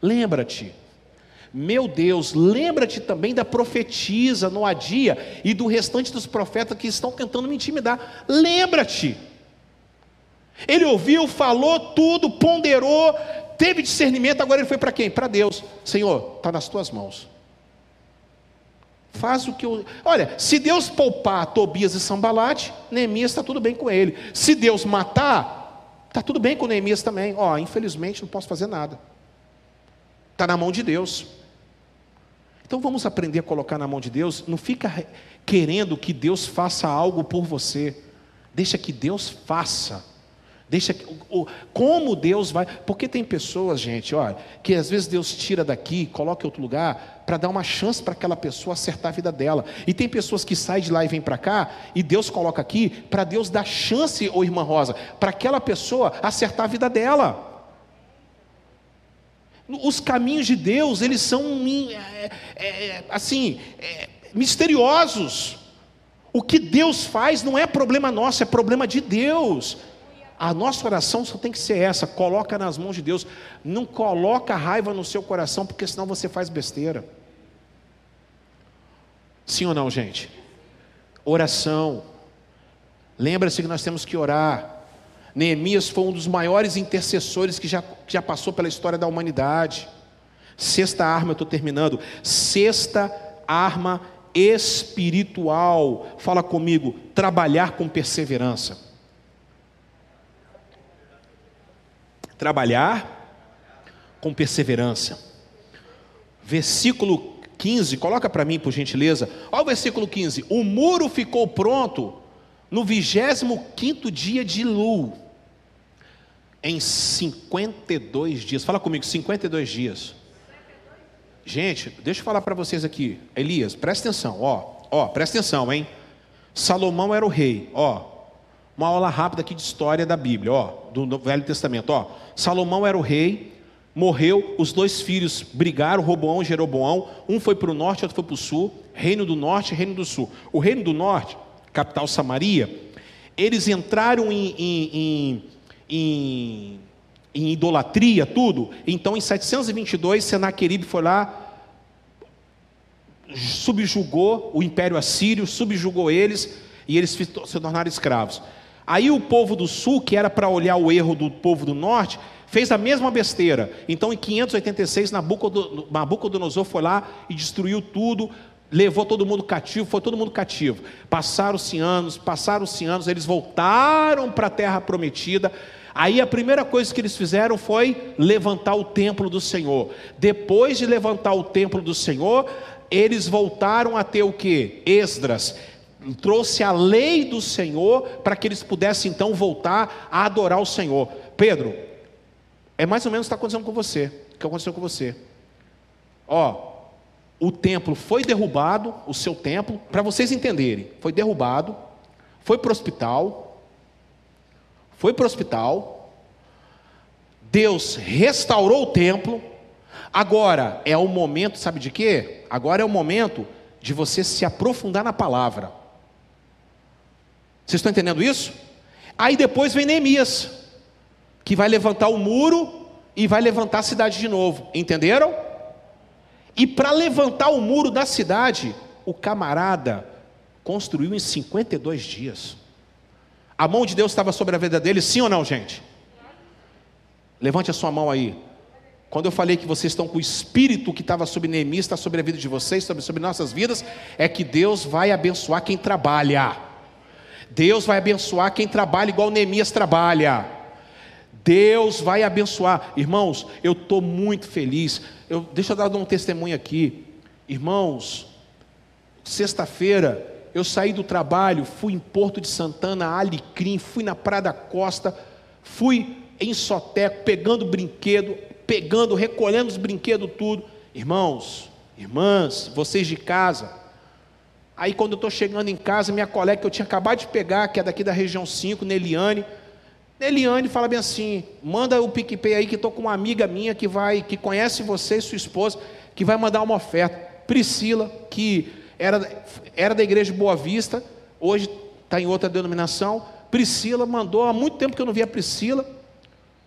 Lembra-te. Meu Deus, lembra-te também da profetisa Noadia e do restante dos profetas que estão tentando me intimidar. Lembra-te. Ele ouviu, falou tudo, ponderou, teve discernimento, agora ele foi para quem? Para Deus. Senhor, está nas tuas mãos. Faz o que eu. Olha, se Deus poupar Tobias e Sambalate, Neemias está tudo bem com ele. Se Deus matar, está tudo bem com Neemias também. Ó, infelizmente não posso fazer nada. Está na mão de Deus. Então vamos aprender a colocar na mão de Deus. Não fica querendo que Deus faça algo por você. Deixa que Deus faça. Deixa que, como Deus vai. Porque tem pessoas, gente, olha, que às vezes Deus tira daqui, coloca em outro lugar, para dar uma chance para aquela pessoa acertar a vida dela. E tem pessoas que saem de lá e vêm para cá, e Deus coloca aqui, para Deus dar chance, ô irmã Rosa, para aquela pessoa acertar a vida dela. Os caminhos de Deus, eles são é, é, assim, é, misteriosos. O que Deus faz não é problema nosso, é problema de Deus. A nossa oração só tem que ser essa: coloca nas mãos de Deus. Não coloca raiva no seu coração, porque senão você faz besteira. Sim ou não, gente? Oração. Lembra-se que nós temos que orar. Neemias foi um dos maiores intercessores que já, que já passou pela história da humanidade. Sexta arma, eu estou terminando. Sexta arma espiritual. Fala comigo, trabalhar com perseverança. Trabalhar com perseverança. versículo 15, coloca para mim, por gentileza. Olha o versículo 15. O muro ficou pronto no 25 dia de Lu, em 52 dias. Fala comigo, 52 dias. Gente, deixa eu falar para vocês aqui. Elias, presta atenção, ó. Ó, presta atenção, hein? Salomão era o rei, ó. Uma aula rápida aqui de história da Bíblia, ó, do Velho Testamento, ó. Salomão era o rei, morreu, os dois filhos brigaram, Roboão e Jeroboão, um foi para o norte, outro foi para o sul, reino do norte e reino do sul. O reino do norte, capital Samaria, eles entraram em, em, em, em, idolatria, tudo. Então, em 722, Senaqueribe foi lá, subjugou o império assírio, subjugou eles, e eles se tornaram escravos. Aí o povo do sul, que era para olhar o erro do povo do norte, fez a mesma besteira. Então, em 586, Nabucodonosor foi lá e destruiu tudo, levou todo mundo cativo, foi todo mundo cativo. Passaram-se anos, passaram-se anos, eles voltaram para a terra prometida. Aí a primeira coisa que eles fizeram foi levantar o templo do Senhor. Depois de levantar o templo do Senhor, eles voltaram a ter o que? Esdras trouxe a lei do Senhor para que eles pudessem então voltar a adorar o Senhor. Pedro, é mais ou menos o que está acontecendo com você, o que aconteceu com você. Ó, o templo foi derrubado, o seu templo, para vocês entenderem, foi derrubado, foi para o hospital, foi para o hospital, Deus restaurou o templo, agora é o momento, sabe de quê? Agora é o momento de você se aprofundar na palavra. Vocês estão entendendo isso? Aí depois vem Neemias, que vai levantar o muro e vai levantar a cidade de novo. Entenderam? E para levantar o muro da cidade, o camarada construiu em 52 dias. A mão de Deus estava sobre a vida dele, sim ou não, gente? Levante a sua mão aí. Quando eu falei que vocês estão com o espírito que estava sobre Neemias, está sobre a vida de vocês, sobre, sobre nossas vidas, é que Deus vai abençoar quem trabalha. Deus vai abençoar quem trabalha igual Neemias trabalha. Deus vai abençoar. Irmãos, eu estou muito feliz. Eu, deixa eu dar um testemunho aqui. Irmãos, sexta-feira eu saí do trabalho, fui em Porto de Santana, Alecrim, fui na Praia da Costa, fui em Soteco, pegando brinquedo, pegando, recolhendo os brinquedos, tudo. Irmãos, irmãs, vocês de casa, Aí quando eu estou chegando em casa, minha colega que eu tinha acabado de pegar, que é daqui da região 5, Neliane, Neliane fala bem assim: manda o PicPay aí que estou com uma amiga minha que vai, que conhece você e sua esposa, que vai mandar uma oferta. Priscila, que era, era da igreja Boa Vista, hoje está em outra denominação. Priscila mandou, há muito tempo que eu não via Priscila.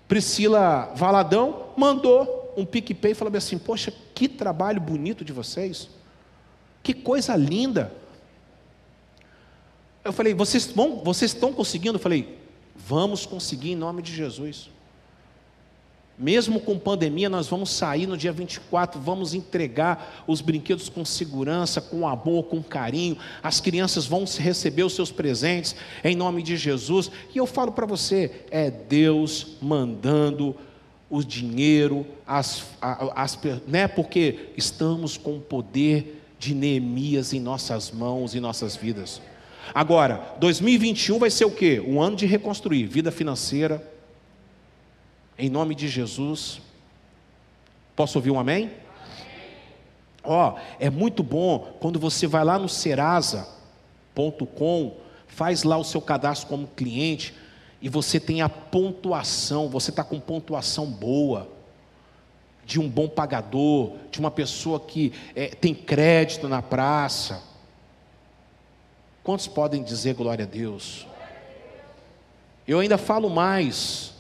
Priscila Valadão mandou um PicPay e falou assim: Poxa, que trabalho bonito de vocês. Que coisa linda. Eu falei, vocês, vão, vocês estão conseguindo? Eu falei, vamos conseguir em nome de Jesus. Mesmo com pandemia, nós vamos sair no dia 24, vamos entregar os brinquedos com segurança, com amor, com carinho. As crianças vão receber os seus presentes em nome de Jesus. E eu falo para você: é Deus mandando o dinheiro, as, as, né, porque estamos com o poder de Neemias em nossas mãos e nossas vidas. Agora, 2021 vai ser o quê? Um ano de reconstruir vida financeira. Em nome de Jesus. Posso ouvir um amém? Ó, oh, é muito bom quando você vai lá no serasa.com, faz lá o seu cadastro como cliente e você tem a pontuação, você está com pontuação boa de um bom pagador, de uma pessoa que é, tem crédito na praça. Quantos podem dizer glória a Deus? Eu ainda falo mais.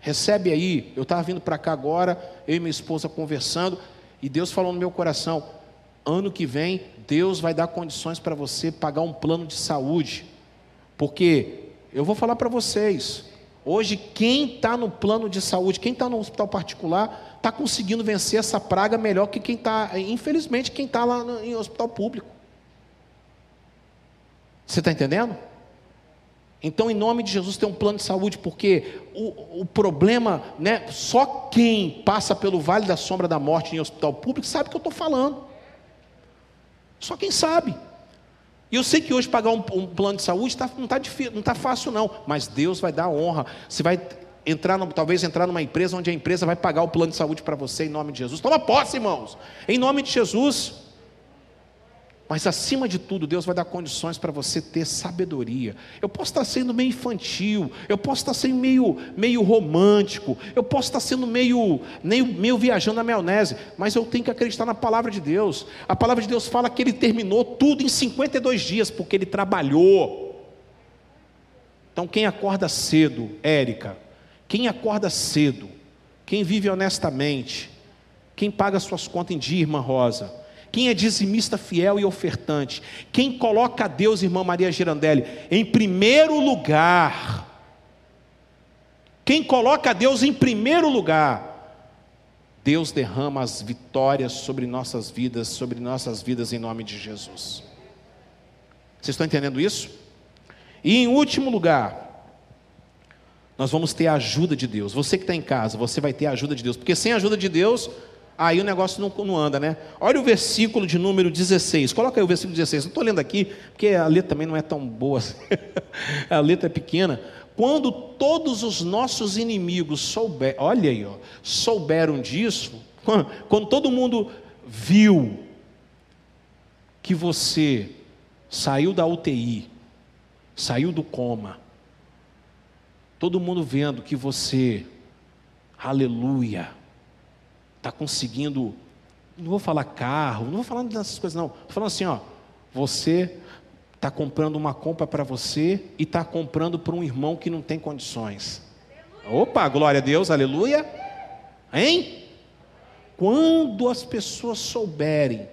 Recebe aí. Eu estava vindo para cá agora, eu e minha esposa conversando, e Deus falou no meu coração: ano que vem, Deus vai dar condições para você pagar um plano de saúde. Porque eu vou falar para vocês, hoje quem está no plano de saúde, quem está no hospital particular, está conseguindo vencer essa praga melhor que quem está, infelizmente, quem está lá no, em hospital público. Você está entendendo? Então, em nome de Jesus, tem um plano de saúde, porque o, o problema, né, só quem passa pelo vale da sombra da morte em hospital público sabe o que eu estou falando. Só quem sabe. E eu sei que hoje pagar um, um plano de saúde tá, não está não tá fácil, não, mas Deus vai dar honra. Você vai entrar, no, talvez entrar numa empresa onde a empresa vai pagar o plano de saúde para você em nome de Jesus. Toma posse, irmãos, em nome de Jesus. Mas acima de tudo, Deus vai dar condições para você ter sabedoria. Eu posso estar sendo meio infantil, eu posso estar sendo meio, meio romântico, eu posso estar sendo meio, meio, meio viajando na maionese, mas eu tenho que acreditar na palavra de Deus. A palavra de Deus fala que ele terminou tudo em 52 dias, porque ele trabalhou. Então, quem acorda cedo, Érica, quem acorda cedo, quem vive honestamente, quem paga suas contas em dia, irmã Rosa, quem é dizimista fiel e ofertante, quem coloca a Deus, irmã Maria Girandelli, em primeiro lugar, quem coloca a Deus em primeiro lugar, Deus derrama as vitórias sobre nossas vidas, sobre nossas vidas em nome de Jesus. Vocês estão entendendo isso? E em último lugar, nós vamos ter a ajuda de Deus. Você que está em casa, você vai ter a ajuda de Deus, porque sem a ajuda de Deus, aí o negócio não, não, anda, né? Olha o versículo de número 16. Coloca aí o versículo 16. Não estou lendo aqui, porque a letra também não é tão boa. Assim. a letra é pequena. Quando todos os nossos inimigos souber, olha aí, ó, souberam disso, quando todo mundo viu que você saiu da UTI, saiu do coma, todo mundo vendo que você, aleluia, está conseguindo, não vou falar carro, não vou falar dessas coisas, não. Estou falando assim, ó, você está comprando uma compra para você e está comprando para um irmão que não tem condições. Opa, glória a Deus, aleluia. Hein? Quando as pessoas souberem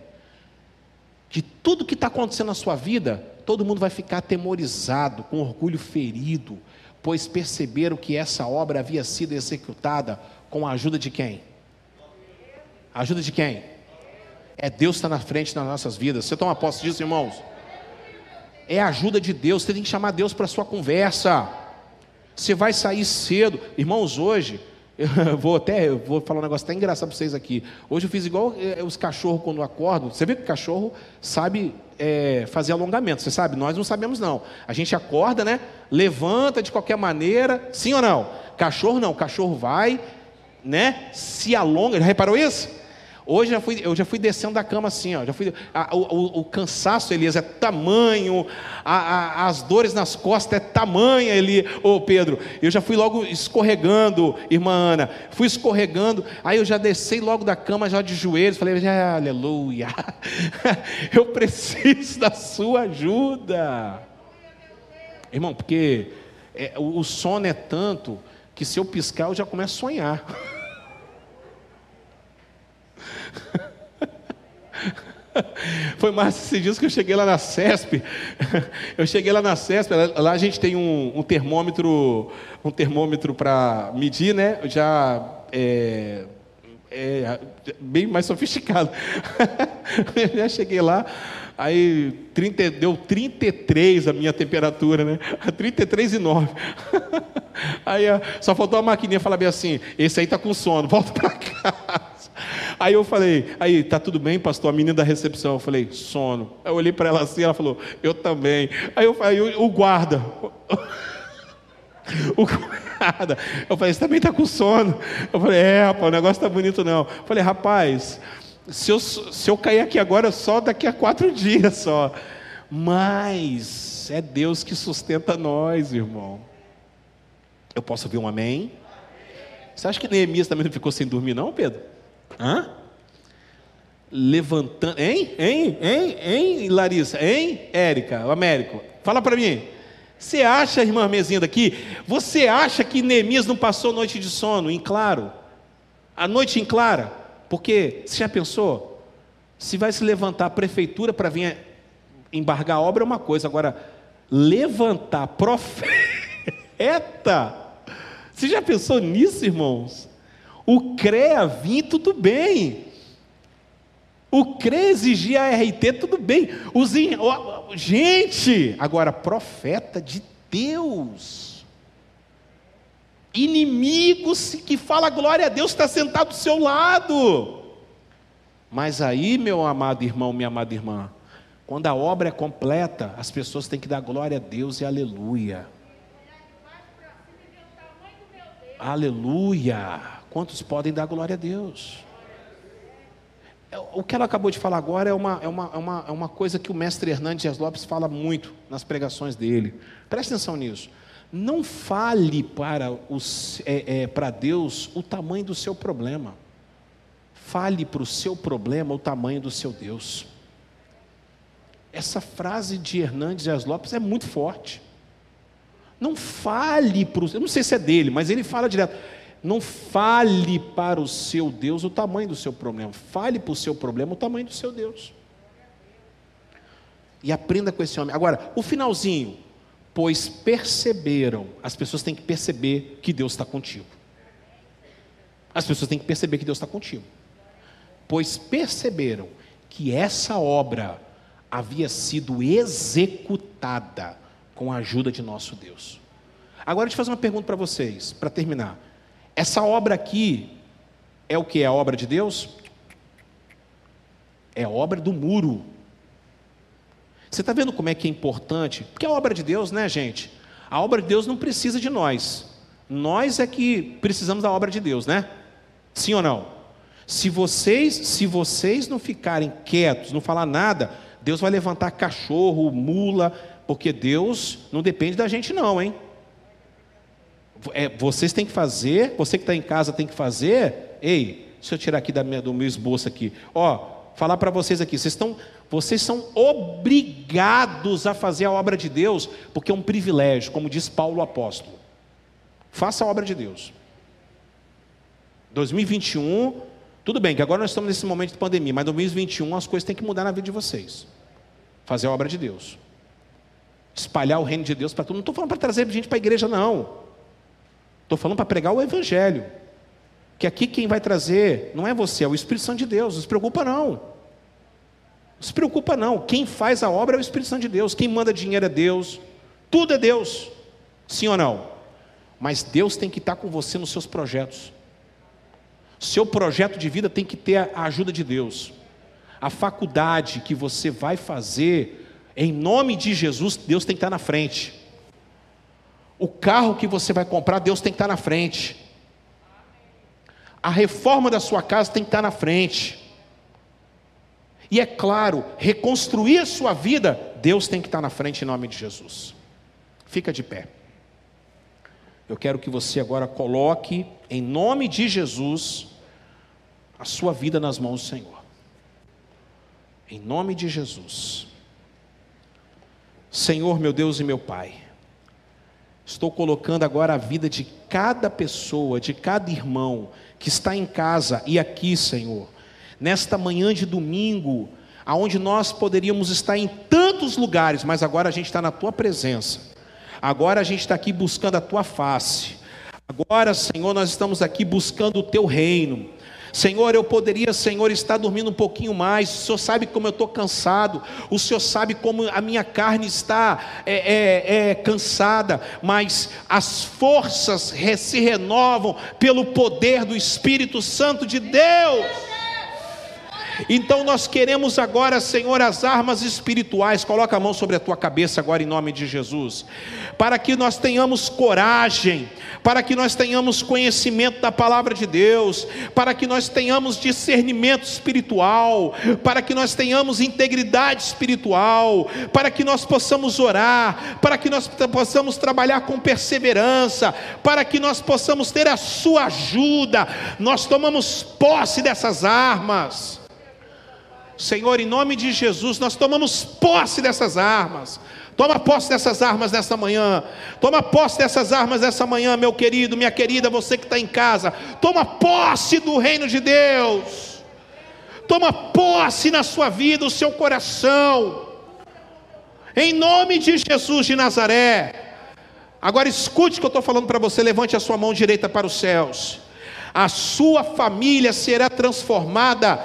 de tudo que está acontecendo na sua vida, todo mundo vai ficar atemorizado, com orgulho ferido, pois perceberam que essa obra havia sido executada com a ajuda de quem? A ajuda de quem? É Deus está na frente das nossas vidas. Você toma posse disso, irmãos? É a ajuda de Deus. Você tem que chamar Deus para a sua conversa. Você vai sair cedo. Irmãos, hoje, eu vou até eu vou falar um negócio até engraçado para vocês aqui. Hoje eu fiz igual é, os cachorros quando acordam. Você vê que o cachorro sabe é, fazer alongamento. Você sabe? Nós não sabemos não. A gente acorda, né? Levanta de qualquer maneira. Sim ou não? Cachorro não. O cachorro vai, né? Se alonga. Já reparou isso? Hoje já fui, eu já fui descendo da cama assim, ó, já fui, a, o, o, cansaço, Elias, é tamanho, a, a, as dores nas costas é tamanha, Eli, ô Pedro. Eu já fui logo escorregando, irmã Ana, fui escorregando, aí eu já desci logo da cama, já de joelhos, falei, aleluia, eu preciso da sua ajuda. Irmão, porque é, o, o sono é tanto que se eu piscar eu já começo a sonhar. Foi mais esses dias que eu cheguei lá na CESP. Eu cheguei lá na CESP, lá a gente tem um, um termômetro, um termômetro para medir, né? Já é, é, bem mais sofisticado. Eu já cheguei lá, aí 30, deu 33 a minha temperatura, né? 33,9. Aí só faltou a maquininha falar bem assim: esse aí tá com sono, volta para casa. Aí eu falei, aí, tá tudo bem, pastor? A menina da recepção, eu falei, sono. Aí eu olhei para ela assim, ela falou, eu também. Aí eu falei, o guarda. o guarda. Eu falei, você também está com sono? Eu falei, é, rapaz, o negócio está bonito não. Eu falei, rapaz, se eu, se eu cair aqui agora, só daqui a quatro dias só. Mas é Deus que sustenta nós, irmão. Eu posso ouvir um amém? Você acha que Neemias também não ficou sem dormir, não, Pedro? Hã? Levantando. Hein? Hein? Hein? Hein, Larissa? Hein, Érica? O Américo? Fala para mim. Você acha, irmã Mezinha daqui, você acha que Neemias não passou noite de sono em claro? A noite em clara? Porque, você já pensou? Se vai se levantar a prefeitura para vir embargar a obra é uma coisa, agora, levantar profeta. Você já pensou nisso, irmãos? O CREA vinha tudo bem. O CREA exigia a RT, tudo bem. Os, gente, agora, profeta de Deus. Inimigos que fala glória a Deus está sentado do seu lado. Mas aí, meu amado irmão, minha amada irmã, quando a obra é completa, as pessoas têm que dar glória a Deus e aleluia. Aleluia. Quantos podem dar glória a Deus? É, o que ela acabou de falar agora é uma, é uma, é uma, é uma coisa que o mestre Hernandes Lopes fala muito nas pregações dele. Preste atenção nisso. Não fale para, os, é, é, para Deus o tamanho do seu problema. Fale para o seu problema o tamanho do seu Deus. Essa frase de Hernandes Dias Lopes é muito forte. Não fale para o. Eu não sei se é dele, mas ele fala direto. Não fale para o seu Deus o tamanho do seu problema. Fale para o seu problema o tamanho do seu Deus. E aprenda com esse homem. Agora, o finalzinho. Pois perceberam. As pessoas têm que perceber que Deus está contigo. As pessoas têm que perceber que Deus está contigo. Pois perceberam que essa obra havia sido executada com a ajuda de nosso Deus. Agora deixa eu fazer uma pergunta para vocês, para terminar. Essa obra aqui é o que? É a obra de Deus? É a obra do muro. Você está vendo como é que é importante? Porque a obra de Deus, né, gente? A obra de Deus não precisa de nós. Nós é que precisamos da obra de Deus, né? Sim ou não? Se vocês, se vocês não ficarem quietos, não falar nada, Deus vai levantar cachorro, mula, porque Deus não depende da gente, não, hein? É, vocês têm que fazer, você que está em casa tem que fazer. Ei, deixa eu tirar aqui da minha, do meu esboço aqui. Ó, falar para vocês aqui, vocês estão, vocês são obrigados a fazer a obra de Deus, porque é um privilégio, como diz Paulo apóstolo. Faça a obra de Deus. 2021, tudo bem que agora nós estamos nesse momento de pandemia, mas 2021 as coisas têm que mudar na vida de vocês fazer a obra de Deus, espalhar o reino de Deus para tudo. Não estou falando para trazer gente para a igreja, não. Estou falando para pregar o Evangelho. Que aqui quem vai trazer não é você, é o Espírito Santo de Deus. Não se preocupa, não. Não se preocupa, não. Quem faz a obra é o Espírito Santo de Deus. Quem manda dinheiro é Deus. Tudo é Deus. Sim ou não? Mas Deus tem que estar com você nos seus projetos. Seu projeto de vida tem que ter a ajuda de Deus a faculdade que você vai fazer, em nome de Jesus, Deus tem que estar na frente. O carro que você vai comprar, Deus tem que estar na frente. A reforma da sua casa tem que estar na frente. E é claro, reconstruir a sua vida, Deus tem que estar na frente em nome de Jesus. Fica de pé. Eu quero que você agora coloque, em nome de Jesus, a sua vida nas mãos do Senhor. Em nome de Jesus. Senhor, meu Deus e meu Pai, estou colocando agora a vida de cada pessoa, de cada irmão que está em casa e aqui, Senhor, nesta manhã de domingo, aonde nós poderíamos estar em tantos lugares, mas agora a gente está na tua presença. Agora a gente está aqui buscando a tua face. Agora, Senhor, nós estamos aqui buscando o teu reino. Senhor, eu poderia, Senhor, estar dormindo um pouquinho mais. O Senhor sabe como eu estou cansado. O Senhor sabe como a minha carne está é, é, é, cansada. Mas as forças se renovam pelo poder do Espírito Santo de Deus. Então nós queremos agora, Senhor, as armas espirituais. Coloca a mão sobre a tua cabeça agora em nome de Jesus. Para que nós tenhamos coragem, para que nós tenhamos conhecimento da palavra de Deus, para que nós tenhamos discernimento espiritual, para que nós tenhamos integridade espiritual, para que nós possamos orar, para que nós possamos trabalhar com perseverança, para que nós possamos ter a sua ajuda. Nós tomamos posse dessas armas. Senhor, em nome de Jesus, nós tomamos posse dessas armas. Toma posse dessas armas nessa manhã. Toma posse dessas armas nessa manhã, meu querido, minha querida, você que está em casa. Toma posse do reino de Deus. Toma posse na sua vida, o seu coração. Em nome de Jesus de Nazaré. Agora escute o que eu estou falando para você. Levante a sua mão direita para os céus. A sua família será transformada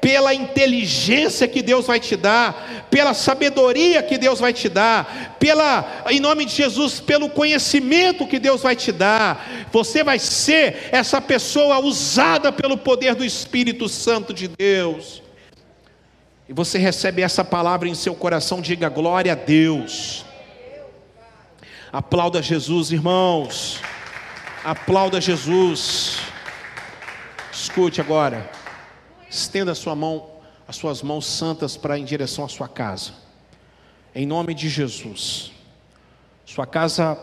pela inteligência que Deus vai te dar, pela sabedoria que Deus vai te dar, pela, em nome de Jesus, pelo conhecimento que Deus vai te dar. Você vai ser essa pessoa usada pelo poder do Espírito Santo de Deus. E você recebe essa palavra em seu coração, diga glória a Deus. Aplauda Jesus, irmãos. Aplauda Jesus. Escute agora. Estenda a sua mão, as suas mãos santas para em direção à sua casa. Em nome de Jesus. Sua casa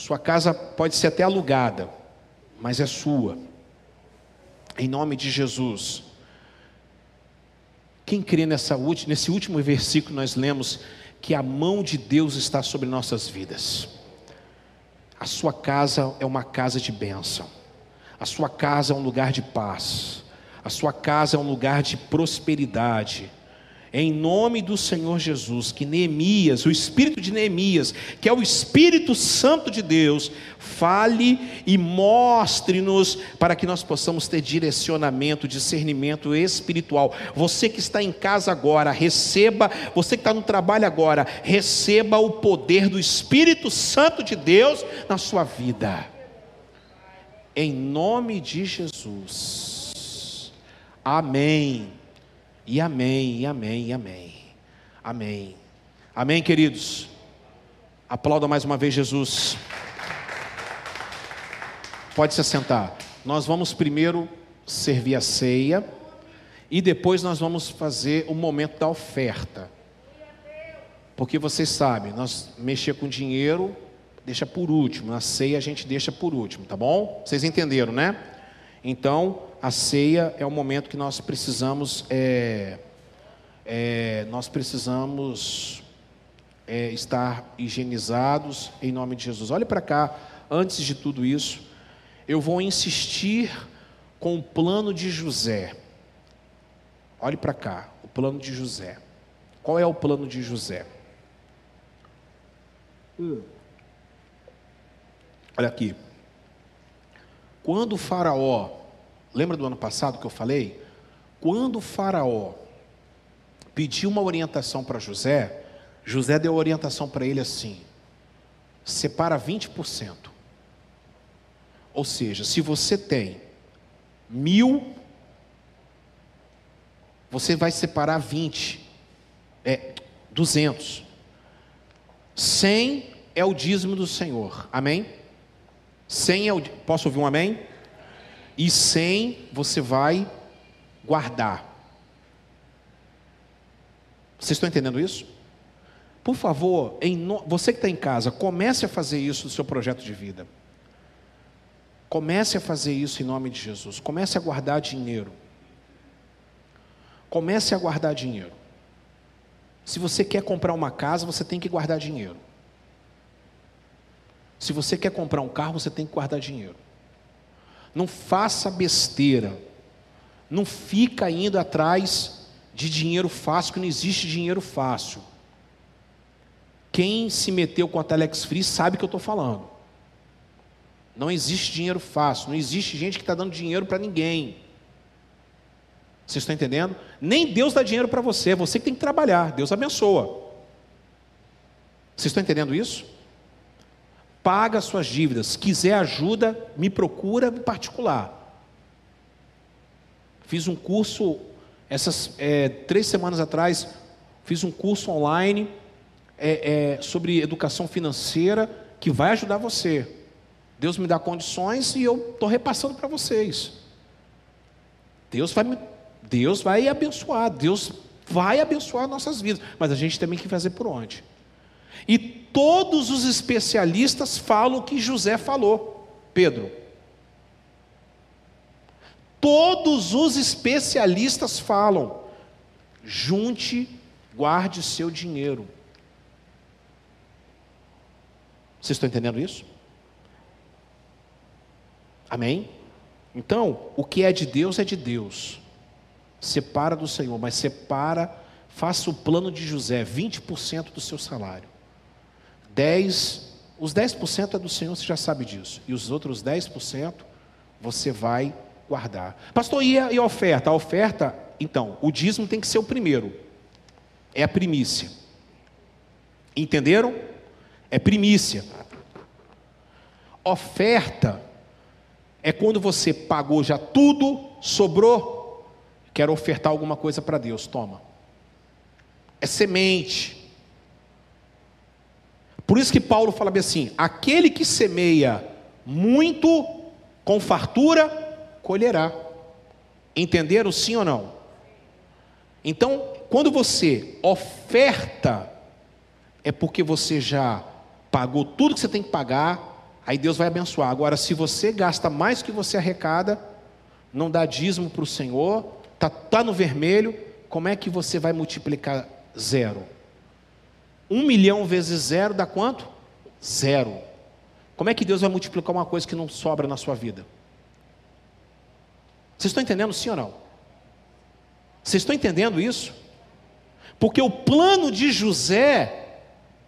sua casa pode ser até alugada, mas é sua. Em nome de Jesus. Quem crê nessa, nesse último versículo nós lemos que a mão de Deus está sobre nossas vidas. A sua casa é uma casa de bênção. A sua casa é um lugar de paz. A sua casa é um lugar de prosperidade. Em nome do Senhor Jesus, que Neemias, o espírito de Neemias, que é o Espírito Santo de Deus, fale e mostre-nos para que nós possamos ter direcionamento, discernimento espiritual. Você que está em casa agora, receba, você que está no trabalho agora, receba o poder do Espírito Santo de Deus na sua vida. Em nome de Jesus. Amém. E amém, e amém, e amém. Amém. Amém, queridos. Aplauda mais uma vez Jesus. Pode se assentar. Nós vamos primeiro servir a ceia e depois nós vamos fazer o momento da oferta. Porque vocês sabem, nós mexer com dinheiro deixa por último, na ceia a gente deixa por último, tá bom? Vocês entenderam, né? Então, a ceia é o momento que nós precisamos, é, é, nós precisamos é, estar higienizados em nome de Jesus. Olhe para cá, antes de tudo isso, eu vou insistir com o plano de José. Olhe para cá, o plano de José. Qual é o plano de José? Hum. Olha aqui. Quando o Faraó Lembra do ano passado que eu falei? Quando o Faraó pediu uma orientação para José, José deu orientação para ele assim: separa 20%. Ou seja, se você tem mil, você vai separar 20, é 200. 100 é o dízimo do Senhor, amém? 100 é o. Posso ouvir um amém? E 100 você vai guardar. Vocês estão entendendo isso? Por favor, no... você que está em casa, comece a fazer isso no seu projeto de vida. Comece a fazer isso em nome de Jesus. Comece a guardar dinheiro. Comece a guardar dinheiro. Se você quer comprar uma casa, você tem que guardar dinheiro. Se você quer comprar um carro, você tem que guardar dinheiro. Não faça besteira. Não fica indo atrás de dinheiro fácil, que não existe dinheiro fácil. Quem se meteu com a Telex Free sabe o que eu estou falando. Não existe dinheiro fácil, não existe gente que está dando dinheiro para ninguém. Vocês estão entendendo? Nem Deus dá dinheiro para você, é você que tem que trabalhar, Deus abençoa. Vocês estão entendendo isso? Paga suas dívidas. Quiser ajuda, me procura em particular. Fiz um curso, essas é, três semanas atrás, fiz um curso online é, é, sobre educação financeira que vai ajudar você. Deus me dá condições e eu estou repassando para vocês. Deus vai, Deus vai abençoar, Deus vai abençoar nossas vidas, mas a gente também tem que fazer por onde? E todos os especialistas falam o que José falou, Pedro. Todos os especialistas falam: junte, guarde seu dinheiro. Vocês estão entendendo isso? Amém? Então, o que é de Deus é de Deus. Separa do Senhor, mas separa, faça o plano de José, 20% do seu salário. 10, os 10% é do Senhor, você já sabe disso. E os outros 10% você vai guardar. Pastor, e a, e a oferta? A oferta Então, o dízimo tem que ser o primeiro. É a primícia. Entenderam? É primícia. Oferta é quando você pagou já tudo, sobrou, quer ofertar alguma coisa para Deus, toma. É semente. Por isso que Paulo fala bem assim: aquele que semeia muito com fartura, colherá. Entenderam sim ou não? Então, quando você oferta, é porque você já pagou tudo que você tem que pagar, aí Deus vai abençoar. Agora, se você gasta mais que você arrecada, não dá dízimo para o Senhor, está tá no vermelho, como é que você vai multiplicar zero? Um milhão vezes zero dá quanto? Zero. Como é que Deus vai multiplicar uma coisa que não sobra na sua vida? Vocês estão entendendo sim ou não? Vocês estão entendendo isso? Porque o plano de José,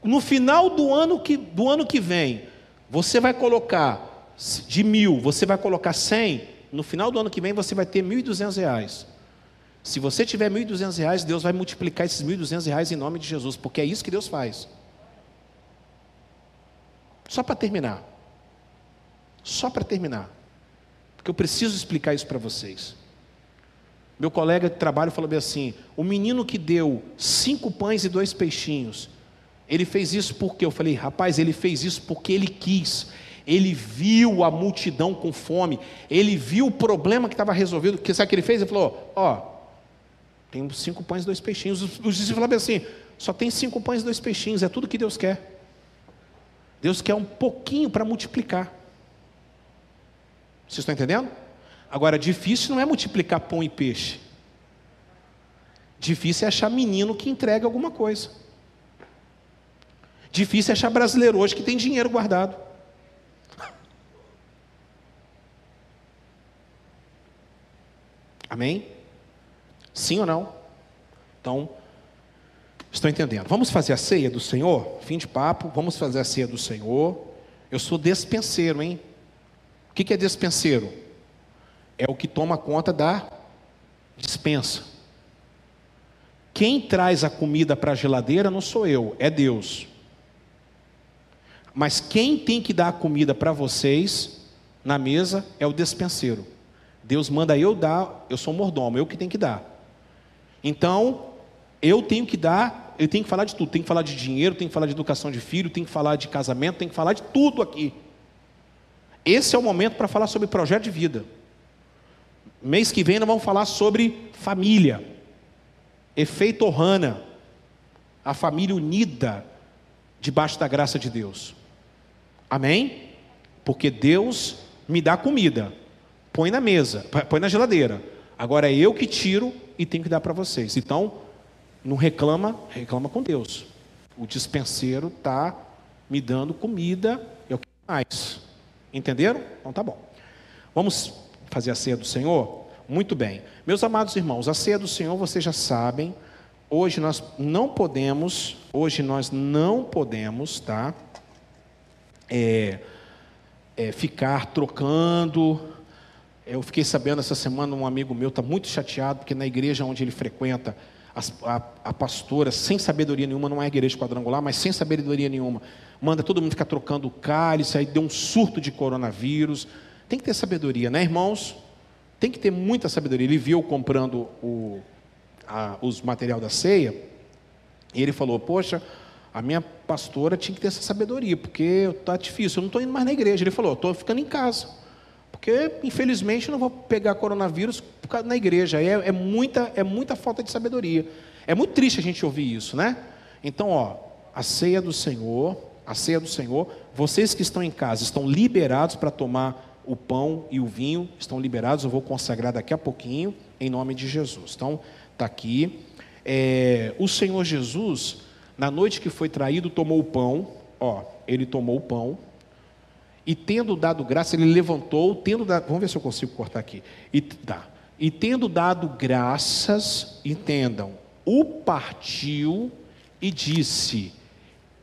no final do ano que, do ano que vem, você vai colocar de mil, você vai colocar cem, no final do ano que vem você vai ter mil e duzentos reais. Se você tiver duzentos reais, Deus vai multiplicar esses duzentos reais em nome de Jesus, porque é isso que Deus faz. Só para terminar. Só para terminar. Porque eu preciso explicar isso para vocês. Meu colega de trabalho falou bem assim: o menino que deu cinco pães e dois peixinhos, ele fez isso porque eu falei, rapaz, ele fez isso porque ele quis. Ele viu a multidão com fome, ele viu o problema que estava resolvido. Que sabe o que ele fez? Ele falou: Ó, tem cinco pães e dois peixinhos. Os discípulos falaram assim: só tem cinco pães e dois peixinhos, é tudo que Deus quer. Deus quer um pouquinho para multiplicar. Vocês estão entendendo? Agora, difícil não é multiplicar pão e peixe. Difícil é achar menino que entrega alguma coisa. Difícil é achar brasileiro hoje que tem dinheiro guardado. Amém? Sim ou não? Então, estou entendendo. Vamos fazer a ceia do Senhor? Fim de papo, vamos fazer a ceia do Senhor. Eu sou despenseiro, hein? O que é despenseiro? é o que toma conta da dispensa. Quem traz a comida para a geladeira não sou eu, é Deus. Mas quem tem que dar a comida para vocês na mesa é o despenseiro. Deus manda eu dar, eu sou mordomo, eu que tenho que dar. Então, eu tenho que dar, eu tenho que falar de tudo. Tenho que falar de dinheiro, tenho que falar de educação de filho, tenho que falar de casamento, tenho que falar de tudo aqui. Esse é o momento para falar sobre projeto de vida. Mês que vem nós vamos falar sobre família. Efeito Ohana. A família unida debaixo da graça de Deus. Amém? Porque Deus me dá comida. Põe na mesa, põe na geladeira. Agora é eu que tiro e tenho que dar para vocês. Então, não reclama, reclama com Deus. O dispenseiro está me dando comida e o que mais. Entenderam? Então tá bom. Vamos fazer a ceia do Senhor? Muito bem. Meus amados irmãos, a ceia do Senhor vocês já sabem. Hoje nós não podemos, hoje nós não podemos, tá? É, é, ficar trocando. Eu fiquei sabendo essa semana, um amigo meu está muito chateado, porque na igreja onde ele frequenta, a, a, a, pastora, sem sabedoria nenhuma, não é igreja quadrangular, mas sem sabedoria nenhuma, manda todo mundo ficar trocando cálice, aí deu um surto de coronavírus. Tem que ter sabedoria, né, irmãos? Tem que ter muita sabedoria. Ele viu comprando o, a, os material da ceia, e ele falou: Poxa, a minha pastora tinha que ter essa sabedoria, porque está difícil, eu não estou indo mais na igreja. Ele falou: Estou ficando em casa, porque infelizmente eu não vou pegar coronavírus na igreja. É, é, muita, é muita falta de sabedoria. É muito triste a gente ouvir isso, né? Então, ó, a ceia do Senhor, a ceia do Senhor, vocês que estão em casa estão liberados para tomar o pão e o vinho estão liberados, eu vou consagrar daqui a pouquinho, em nome de Jesus. Então, está aqui. É, o Senhor Jesus, na noite que foi traído, tomou o pão, ó, ele tomou o pão, e tendo dado graça, ele levantou, tendo dado, vamos ver se eu consigo cortar aqui, e, tá, e tendo dado graças, entendam, o partiu e disse: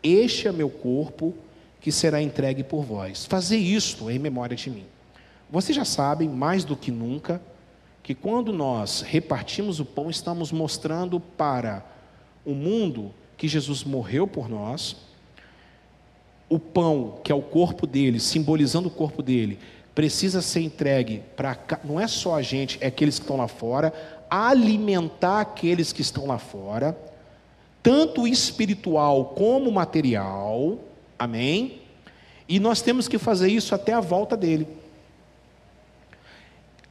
Este é meu corpo que será entregue por vós. Fazer isto em memória de mim. Vocês já sabem, mais do que nunca, que quando nós repartimos o pão, estamos mostrando para o mundo que Jesus morreu por nós. O pão, que é o corpo dele, simbolizando o corpo dele, precisa ser entregue para não é só a gente, é aqueles que estão lá fora, alimentar aqueles que estão lá fora, tanto espiritual como material. Amém? E nós temos que fazer isso até a volta dele.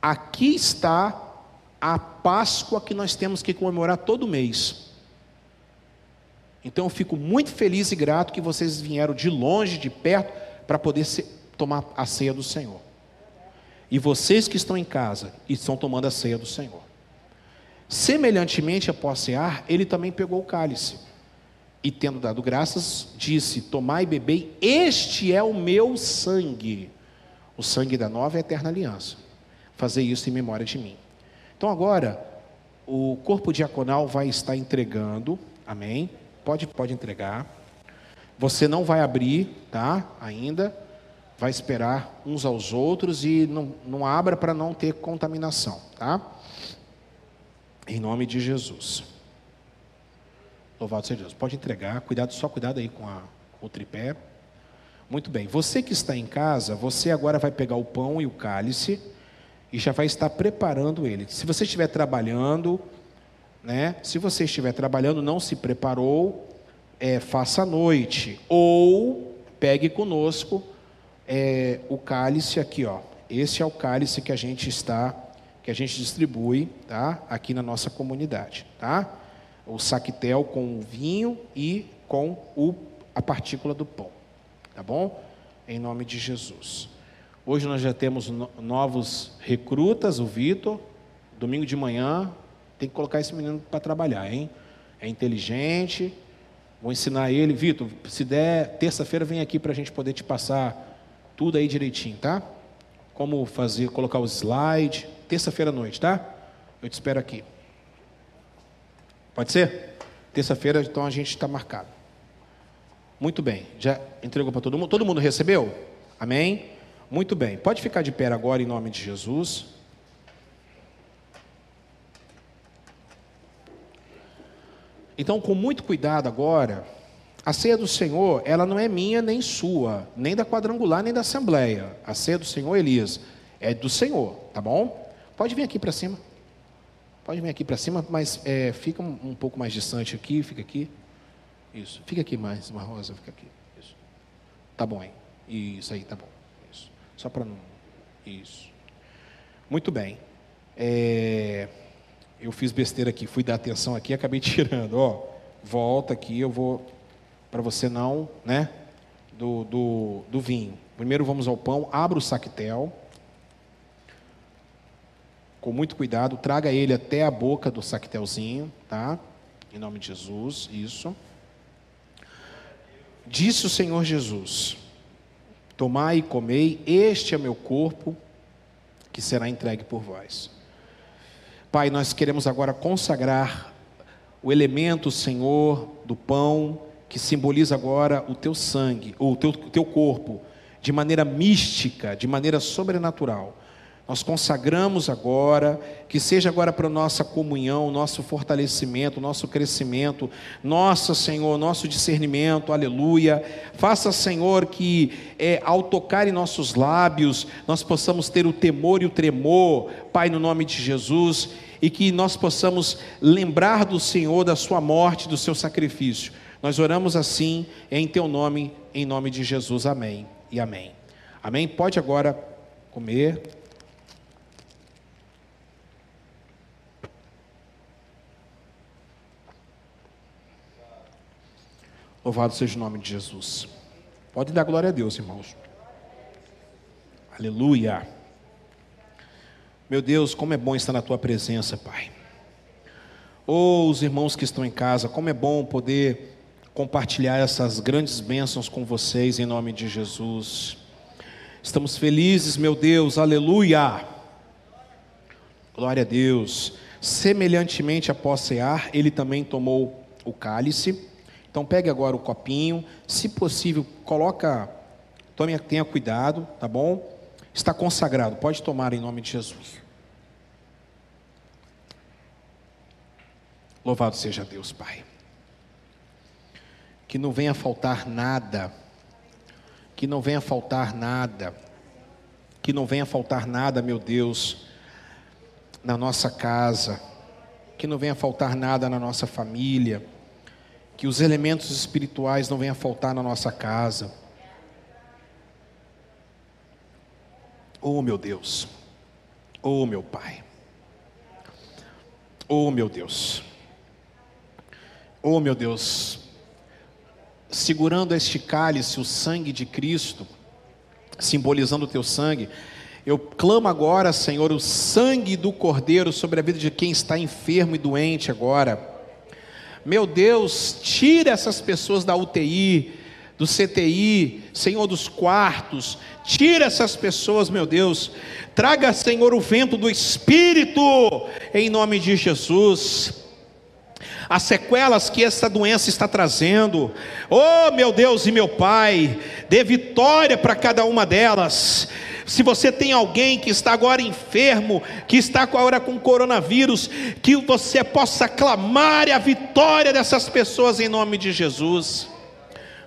Aqui está a Páscoa que nós temos que comemorar todo mês. Então eu fico muito feliz e grato que vocês vieram de longe, de perto, para poder tomar a ceia do Senhor. E vocês que estão em casa e estão tomando a ceia do Senhor. Semelhantemente após cear, ele também pegou o cálice. E tendo dado graças, disse: Tomai e bebei, este é o meu sangue, o sangue da nova e eterna aliança fazer isso em memória de mim. Então agora, o corpo diaconal vai estar entregando, amém? Pode, pode entregar. Você não vai abrir, tá? Ainda. Vai esperar uns aos outros e não, não abra para não ter contaminação, tá? Em nome de Jesus. Louvado seja Deus. Pode entregar, cuidado, só cuidado aí com, a, com o tripé. Muito bem. Você que está em casa, você agora vai pegar o pão e o cálice e já vai estar preparando ele. Se você estiver trabalhando, né? Se você estiver trabalhando, não se preparou, é, faça à noite ou pegue conosco é, o cálice aqui, ó. Esse é o cálice que a gente está, que a gente distribui, tá? Aqui na nossa comunidade, tá? O saquetel com o vinho e com o, a partícula do pão, tá bom? Em nome de Jesus. Hoje nós já temos novos recrutas, o Vitor. Domingo de manhã tem que colocar esse menino para trabalhar, hein? É inteligente. Vou ensinar ele, Vitor. Se der terça-feira, vem aqui para a gente poder te passar tudo aí direitinho, tá? Como fazer, colocar os slides. Terça-feira à noite, tá? Eu te espero aqui. Pode ser? Terça-feira, então a gente está marcado. Muito bem. Já entregou para todo mundo? Todo mundo recebeu? Amém? Muito bem, pode ficar de pé agora em nome de Jesus. Então, com muito cuidado agora, a ceia do Senhor, ela não é minha nem sua, nem da quadrangular, nem da assembleia. A ceia do Senhor, Elias, é do Senhor, tá bom? Pode vir aqui para cima. Pode vir aqui para cima, mas é, fica um, um, pouco mais distante aqui, fica aqui. Isso, fica aqui mais, uma rosa, fica aqui. Isso. Tá bom, hein? Isso aí, tá bom. Só para não. Isso. Muito bem. É... Eu fiz besteira aqui, fui dar atenção aqui acabei tirando. Ó, volta aqui, eu vou. Para você não, né? Do, do, do vinho. Primeiro vamos ao pão, abra o saquetel. Com muito cuidado, traga ele até a boca do saquetelzinho, tá? Em nome de Jesus, isso. Disse o Senhor Jesus: Tomai e comei, este é meu corpo, que será entregue por vós. Pai, nós queremos agora consagrar o elemento, Senhor, do pão, que simboliza agora o teu sangue, ou o teu, teu corpo, de maneira mística, de maneira sobrenatural. Nós consagramos agora, que seja agora para nossa comunhão, nosso fortalecimento, nosso crescimento, nossa, Senhor, nosso discernimento, aleluia. Faça, Senhor, que é, ao tocar em nossos lábios, nós possamos ter o temor e o tremor, Pai, no nome de Jesus, e que nós possamos lembrar do Senhor, da Sua morte, do Seu sacrifício. Nós oramos assim, em Teu nome, em nome de Jesus. Amém e amém. Amém? Pode agora comer. Louvado seja o nome de Jesus. Pode dar glória a Deus, irmãos. Aleluia. Meu Deus, como é bom estar na tua presença, Pai. Oh, os irmãos que estão em casa, como é bom poder compartilhar essas grandes bênçãos com vocês em nome de Jesus. Estamos felizes, meu Deus, aleluia. Glória a Deus. Semelhantemente após cear, ele também tomou o cálice então pegue agora o copinho, se possível, coloca, tome, tenha cuidado, tá bom? Está consagrado, pode tomar em nome de Jesus. Louvado seja Deus, Pai. Que não venha faltar nada, que não venha faltar nada, que não venha faltar nada, meu Deus, na nossa casa, que não venha faltar nada na nossa família, que os elementos espirituais não venham faltar na nossa casa. Oh, meu Deus, oh, meu Pai, oh, meu Deus. Oh meu Deus, segurando este cálice, o sangue de Cristo, simbolizando o teu sangue, eu clamo agora, Senhor, o sangue do Cordeiro sobre a vida de quem está enfermo e doente agora. Meu Deus, tira essas pessoas da UTI, do CTI, Senhor dos quartos, tira essas pessoas, meu Deus. Traga, Senhor, o vento do Espírito, em nome de Jesus as sequelas que essa doença está trazendo. Oh, meu Deus e meu Pai, dê vitória para cada uma delas. Se você tem alguém que está agora enfermo, que está agora com coronavírus, que você possa clamar a vitória dessas pessoas em nome de Jesus.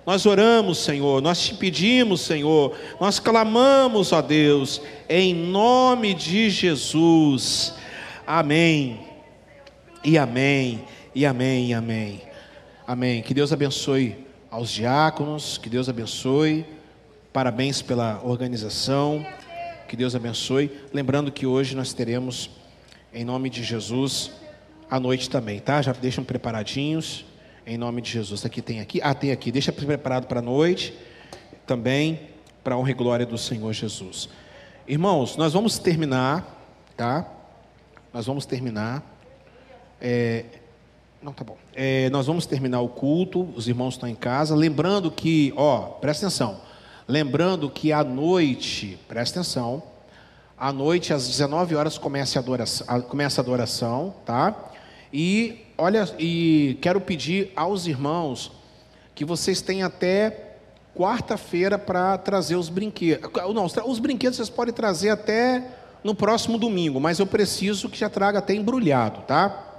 Nós oramos, Senhor, nós te pedimos, Senhor, nós clamamos, ó Deus, em nome de Jesus. Amém. E amém e amém, e amém. Amém. Que Deus abençoe aos diáconos, que Deus abençoe. Parabéns pela organização. Que Deus abençoe. Lembrando que hoje nós teremos, em nome de Jesus, a noite também, tá? Já deixam preparadinhos, em nome de Jesus. Aqui tem aqui, ah, tem aqui. Deixa preparado para a noite, também para a honra e glória do Senhor Jesus. Irmãos, nós vamos terminar, tá? Nós vamos terminar. É, não, tá bom. É, nós vamos terminar o culto, os irmãos estão em casa. Lembrando que, ó, presta atenção. Lembrando que à noite, presta atenção, à noite, às 19 horas, começa a adoração, começa a adoração tá? E, olha, e quero pedir aos irmãos que vocês tenham até quarta-feira para trazer os brinquedos. Não, os brinquedos vocês podem trazer até no próximo domingo, mas eu preciso que já traga até embrulhado, tá?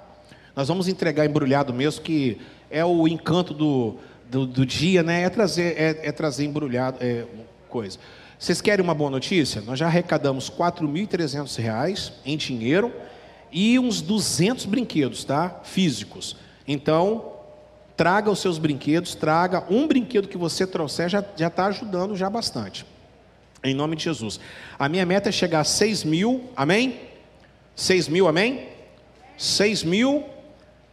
Nós vamos entregar embrulhado mesmo, que é o encanto do, do, do dia, né? É trazer, é, é trazer embrulhado, é, coisa. Vocês querem uma boa notícia? Nós já arrecadamos R$ 4.300 em dinheiro e uns 200 brinquedos, tá? Físicos. Então, traga os seus brinquedos, traga um brinquedo que você trouxer, já está ajudando já bastante. Em nome de Jesus. A minha meta é chegar a 6 mil, amém? 6 mil, amém? 6 mil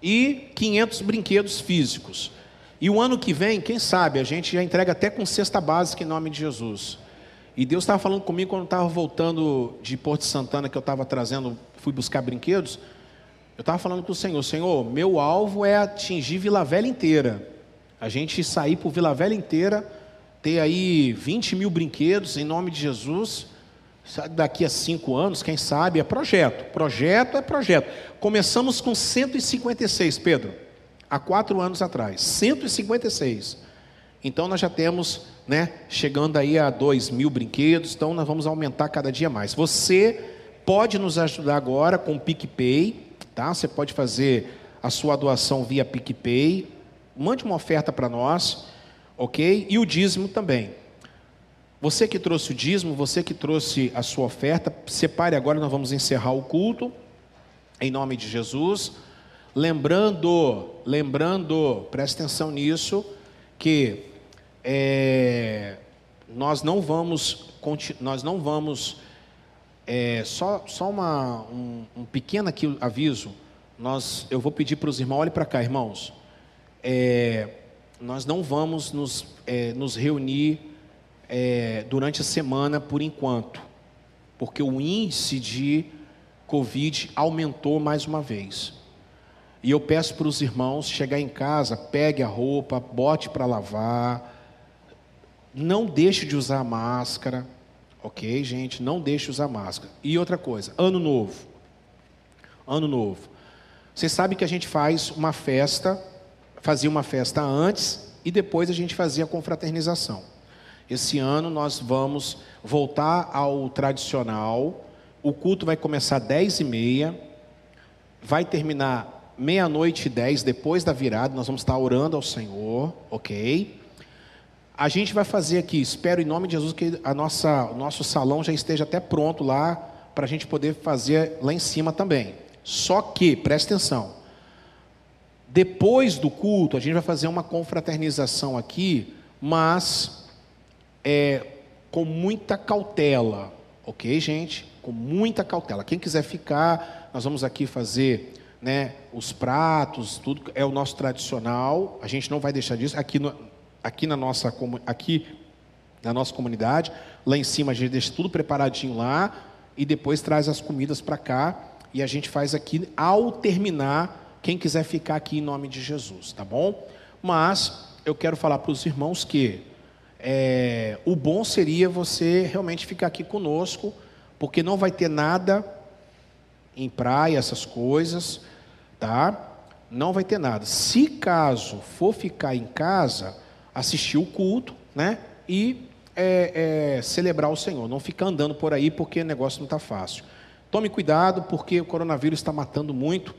e 500 brinquedos físicos. E o ano que vem, quem sabe, a gente já entrega até com cesta básica em nome de Jesus. E Deus estava falando comigo quando eu estava voltando de Porto Santana, que eu estava trazendo, fui buscar brinquedos. Eu estava falando com o Senhor, Senhor, meu alvo é atingir Vila Velha inteira. A gente sair por Vila Velha inteira, ter aí 20 mil brinquedos em nome de Jesus daqui a cinco anos, quem sabe, é projeto. Projeto é projeto. Começamos com 156, Pedro, há quatro anos atrás. 156. Então nós já temos, né, chegando aí a 2 mil brinquedos, então nós vamos aumentar cada dia mais. Você pode nos ajudar agora com o PicPay, tá? Você pode fazer a sua doação via PicPay. Mande uma oferta para nós, ok? E o dízimo também. Você que trouxe o dízimo, você que trouxe a sua oferta, separe agora, nós vamos encerrar o culto, em nome de Jesus. Lembrando, lembrando, preste atenção nisso, que é, nós não vamos, nós não vamos, é, só, só uma, um, um pequeno aqui aviso, nós, eu vou pedir para os irmãos, olhe para cá, irmãos, é, nós não vamos nos, é, nos reunir é, durante a semana por enquanto, porque o índice de Covid aumentou mais uma vez. E eu peço para os irmãos chegar em casa, pegue a roupa, bote para lavar, não deixe de usar máscara, ok, gente? Não deixe de usar máscara. E outra coisa, ano novo. Ano novo. Você sabe que a gente faz uma festa, fazia uma festa antes e depois a gente fazia a confraternização. Esse ano nós vamos voltar ao tradicional. O culto vai começar às 10 e meia, vai terminar meia-noite e dez, depois da virada, nós vamos estar orando ao Senhor, ok? A gente vai fazer aqui, espero em nome de Jesus que a nossa, o nosso salão já esteja até pronto lá, para a gente poder fazer lá em cima também. Só que, presta atenção, depois do culto, a gente vai fazer uma confraternização aqui, mas é, com muita cautela, ok, gente? Com muita cautela. Quem quiser ficar, nós vamos aqui fazer né, os pratos, tudo é o nosso tradicional. A gente não vai deixar disso aqui, no, aqui na nossa aqui na nossa comunidade. Lá em cima a gente deixa tudo preparadinho lá e depois traz as comidas para cá e a gente faz aqui ao terminar. Quem quiser ficar aqui em nome de Jesus, tá bom? Mas eu quero falar para os irmãos que é, o bom seria você realmente ficar aqui conosco, porque não vai ter nada em praia, essas coisas, tá? Não vai ter nada. Se caso for ficar em casa, assistir o culto, né? E é, é, celebrar o Senhor. Não ficar andando por aí porque o negócio não está fácil. Tome cuidado porque o coronavírus está matando muito.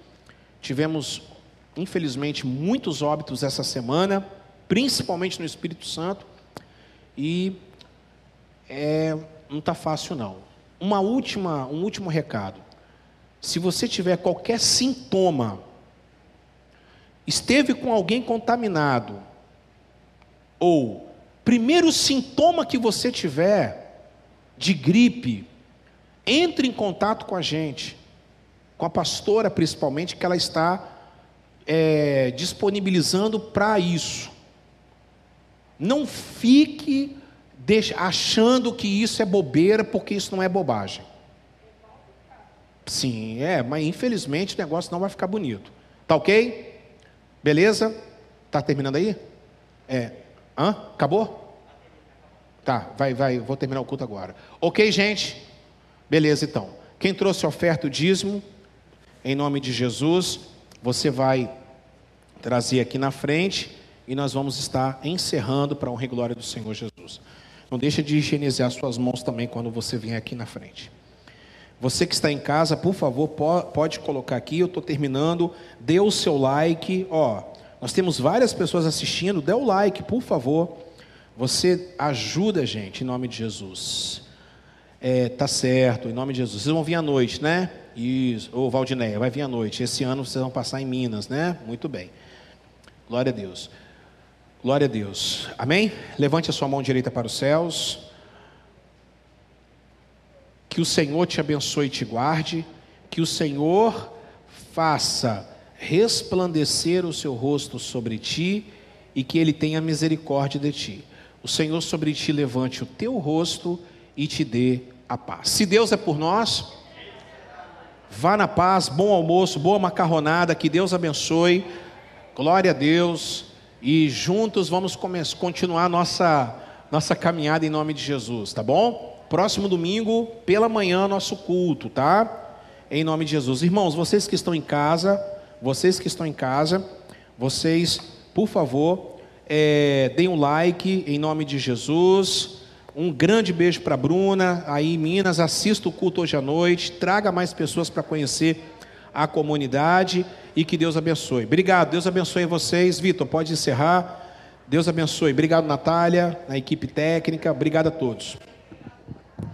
Tivemos, infelizmente, muitos óbitos essa semana principalmente no Espírito Santo, e é, não está fácil não. Uma última, um último recado. Se você tiver qualquer sintoma, esteve com alguém contaminado, ou primeiro sintoma que você tiver de gripe, entre em contato com a gente, com a pastora principalmente, que ela está é, disponibilizando para isso. Não fique achando que isso é bobeira, porque isso não é bobagem. Sim, é, mas infelizmente o negócio não vai ficar bonito. Tá ok? Beleza? Tá terminando aí? É. Hã? Acabou? Tá, vai, vai, vou terminar o culto agora. Ok, gente? Beleza, então. Quem trouxe oferta o dízimo, em nome de Jesus, você vai trazer aqui na frente e nós vamos estar encerrando para a honra e glória do Senhor Jesus. Não deixe de higienizar suas mãos também quando você vier aqui na frente. Você que está em casa, por favor, pode colocar aqui, eu estou terminando, dê o seu like, ó, nós temos várias pessoas assistindo, dê o like, por favor, você ajuda a gente, em nome de Jesus. É, tá certo, em nome de Jesus. Vocês vão vir à noite, né? Isso, ô Valdinéia, vai vir à noite. Esse ano vocês vão passar em Minas, né? Muito bem. Glória a Deus. Glória a Deus. Amém? Levante a sua mão direita para os céus. Que o Senhor te abençoe e te guarde. Que o Senhor faça resplandecer o seu rosto sobre ti e que ele tenha misericórdia de ti. O Senhor sobre ti levante o teu rosto e te dê a paz. Se Deus é por nós, vá na paz, bom almoço, boa macarronada, que Deus abençoe. Glória a Deus e juntos vamos continuar nossa, nossa caminhada em nome de Jesus, tá bom? Próximo domingo, pela manhã, nosso culto, tá? Em nome de Jesus. Irmãos, vocês que estão em casa, vocês que estão em casa, vocês, por favor, é, deem um like em nome de Jesus. Um grande beijo para Bruna, aí em Minas. Assista o culto hoje à noite. Traga mais pessoas para conhecer a comunidade e que Deus abençoe. Obrigado, Deus abençoe vocês. Vitor, pode encerrar. Deus abençoe. Obrigado, Natália, na equipe técnica. Obrigado a todos.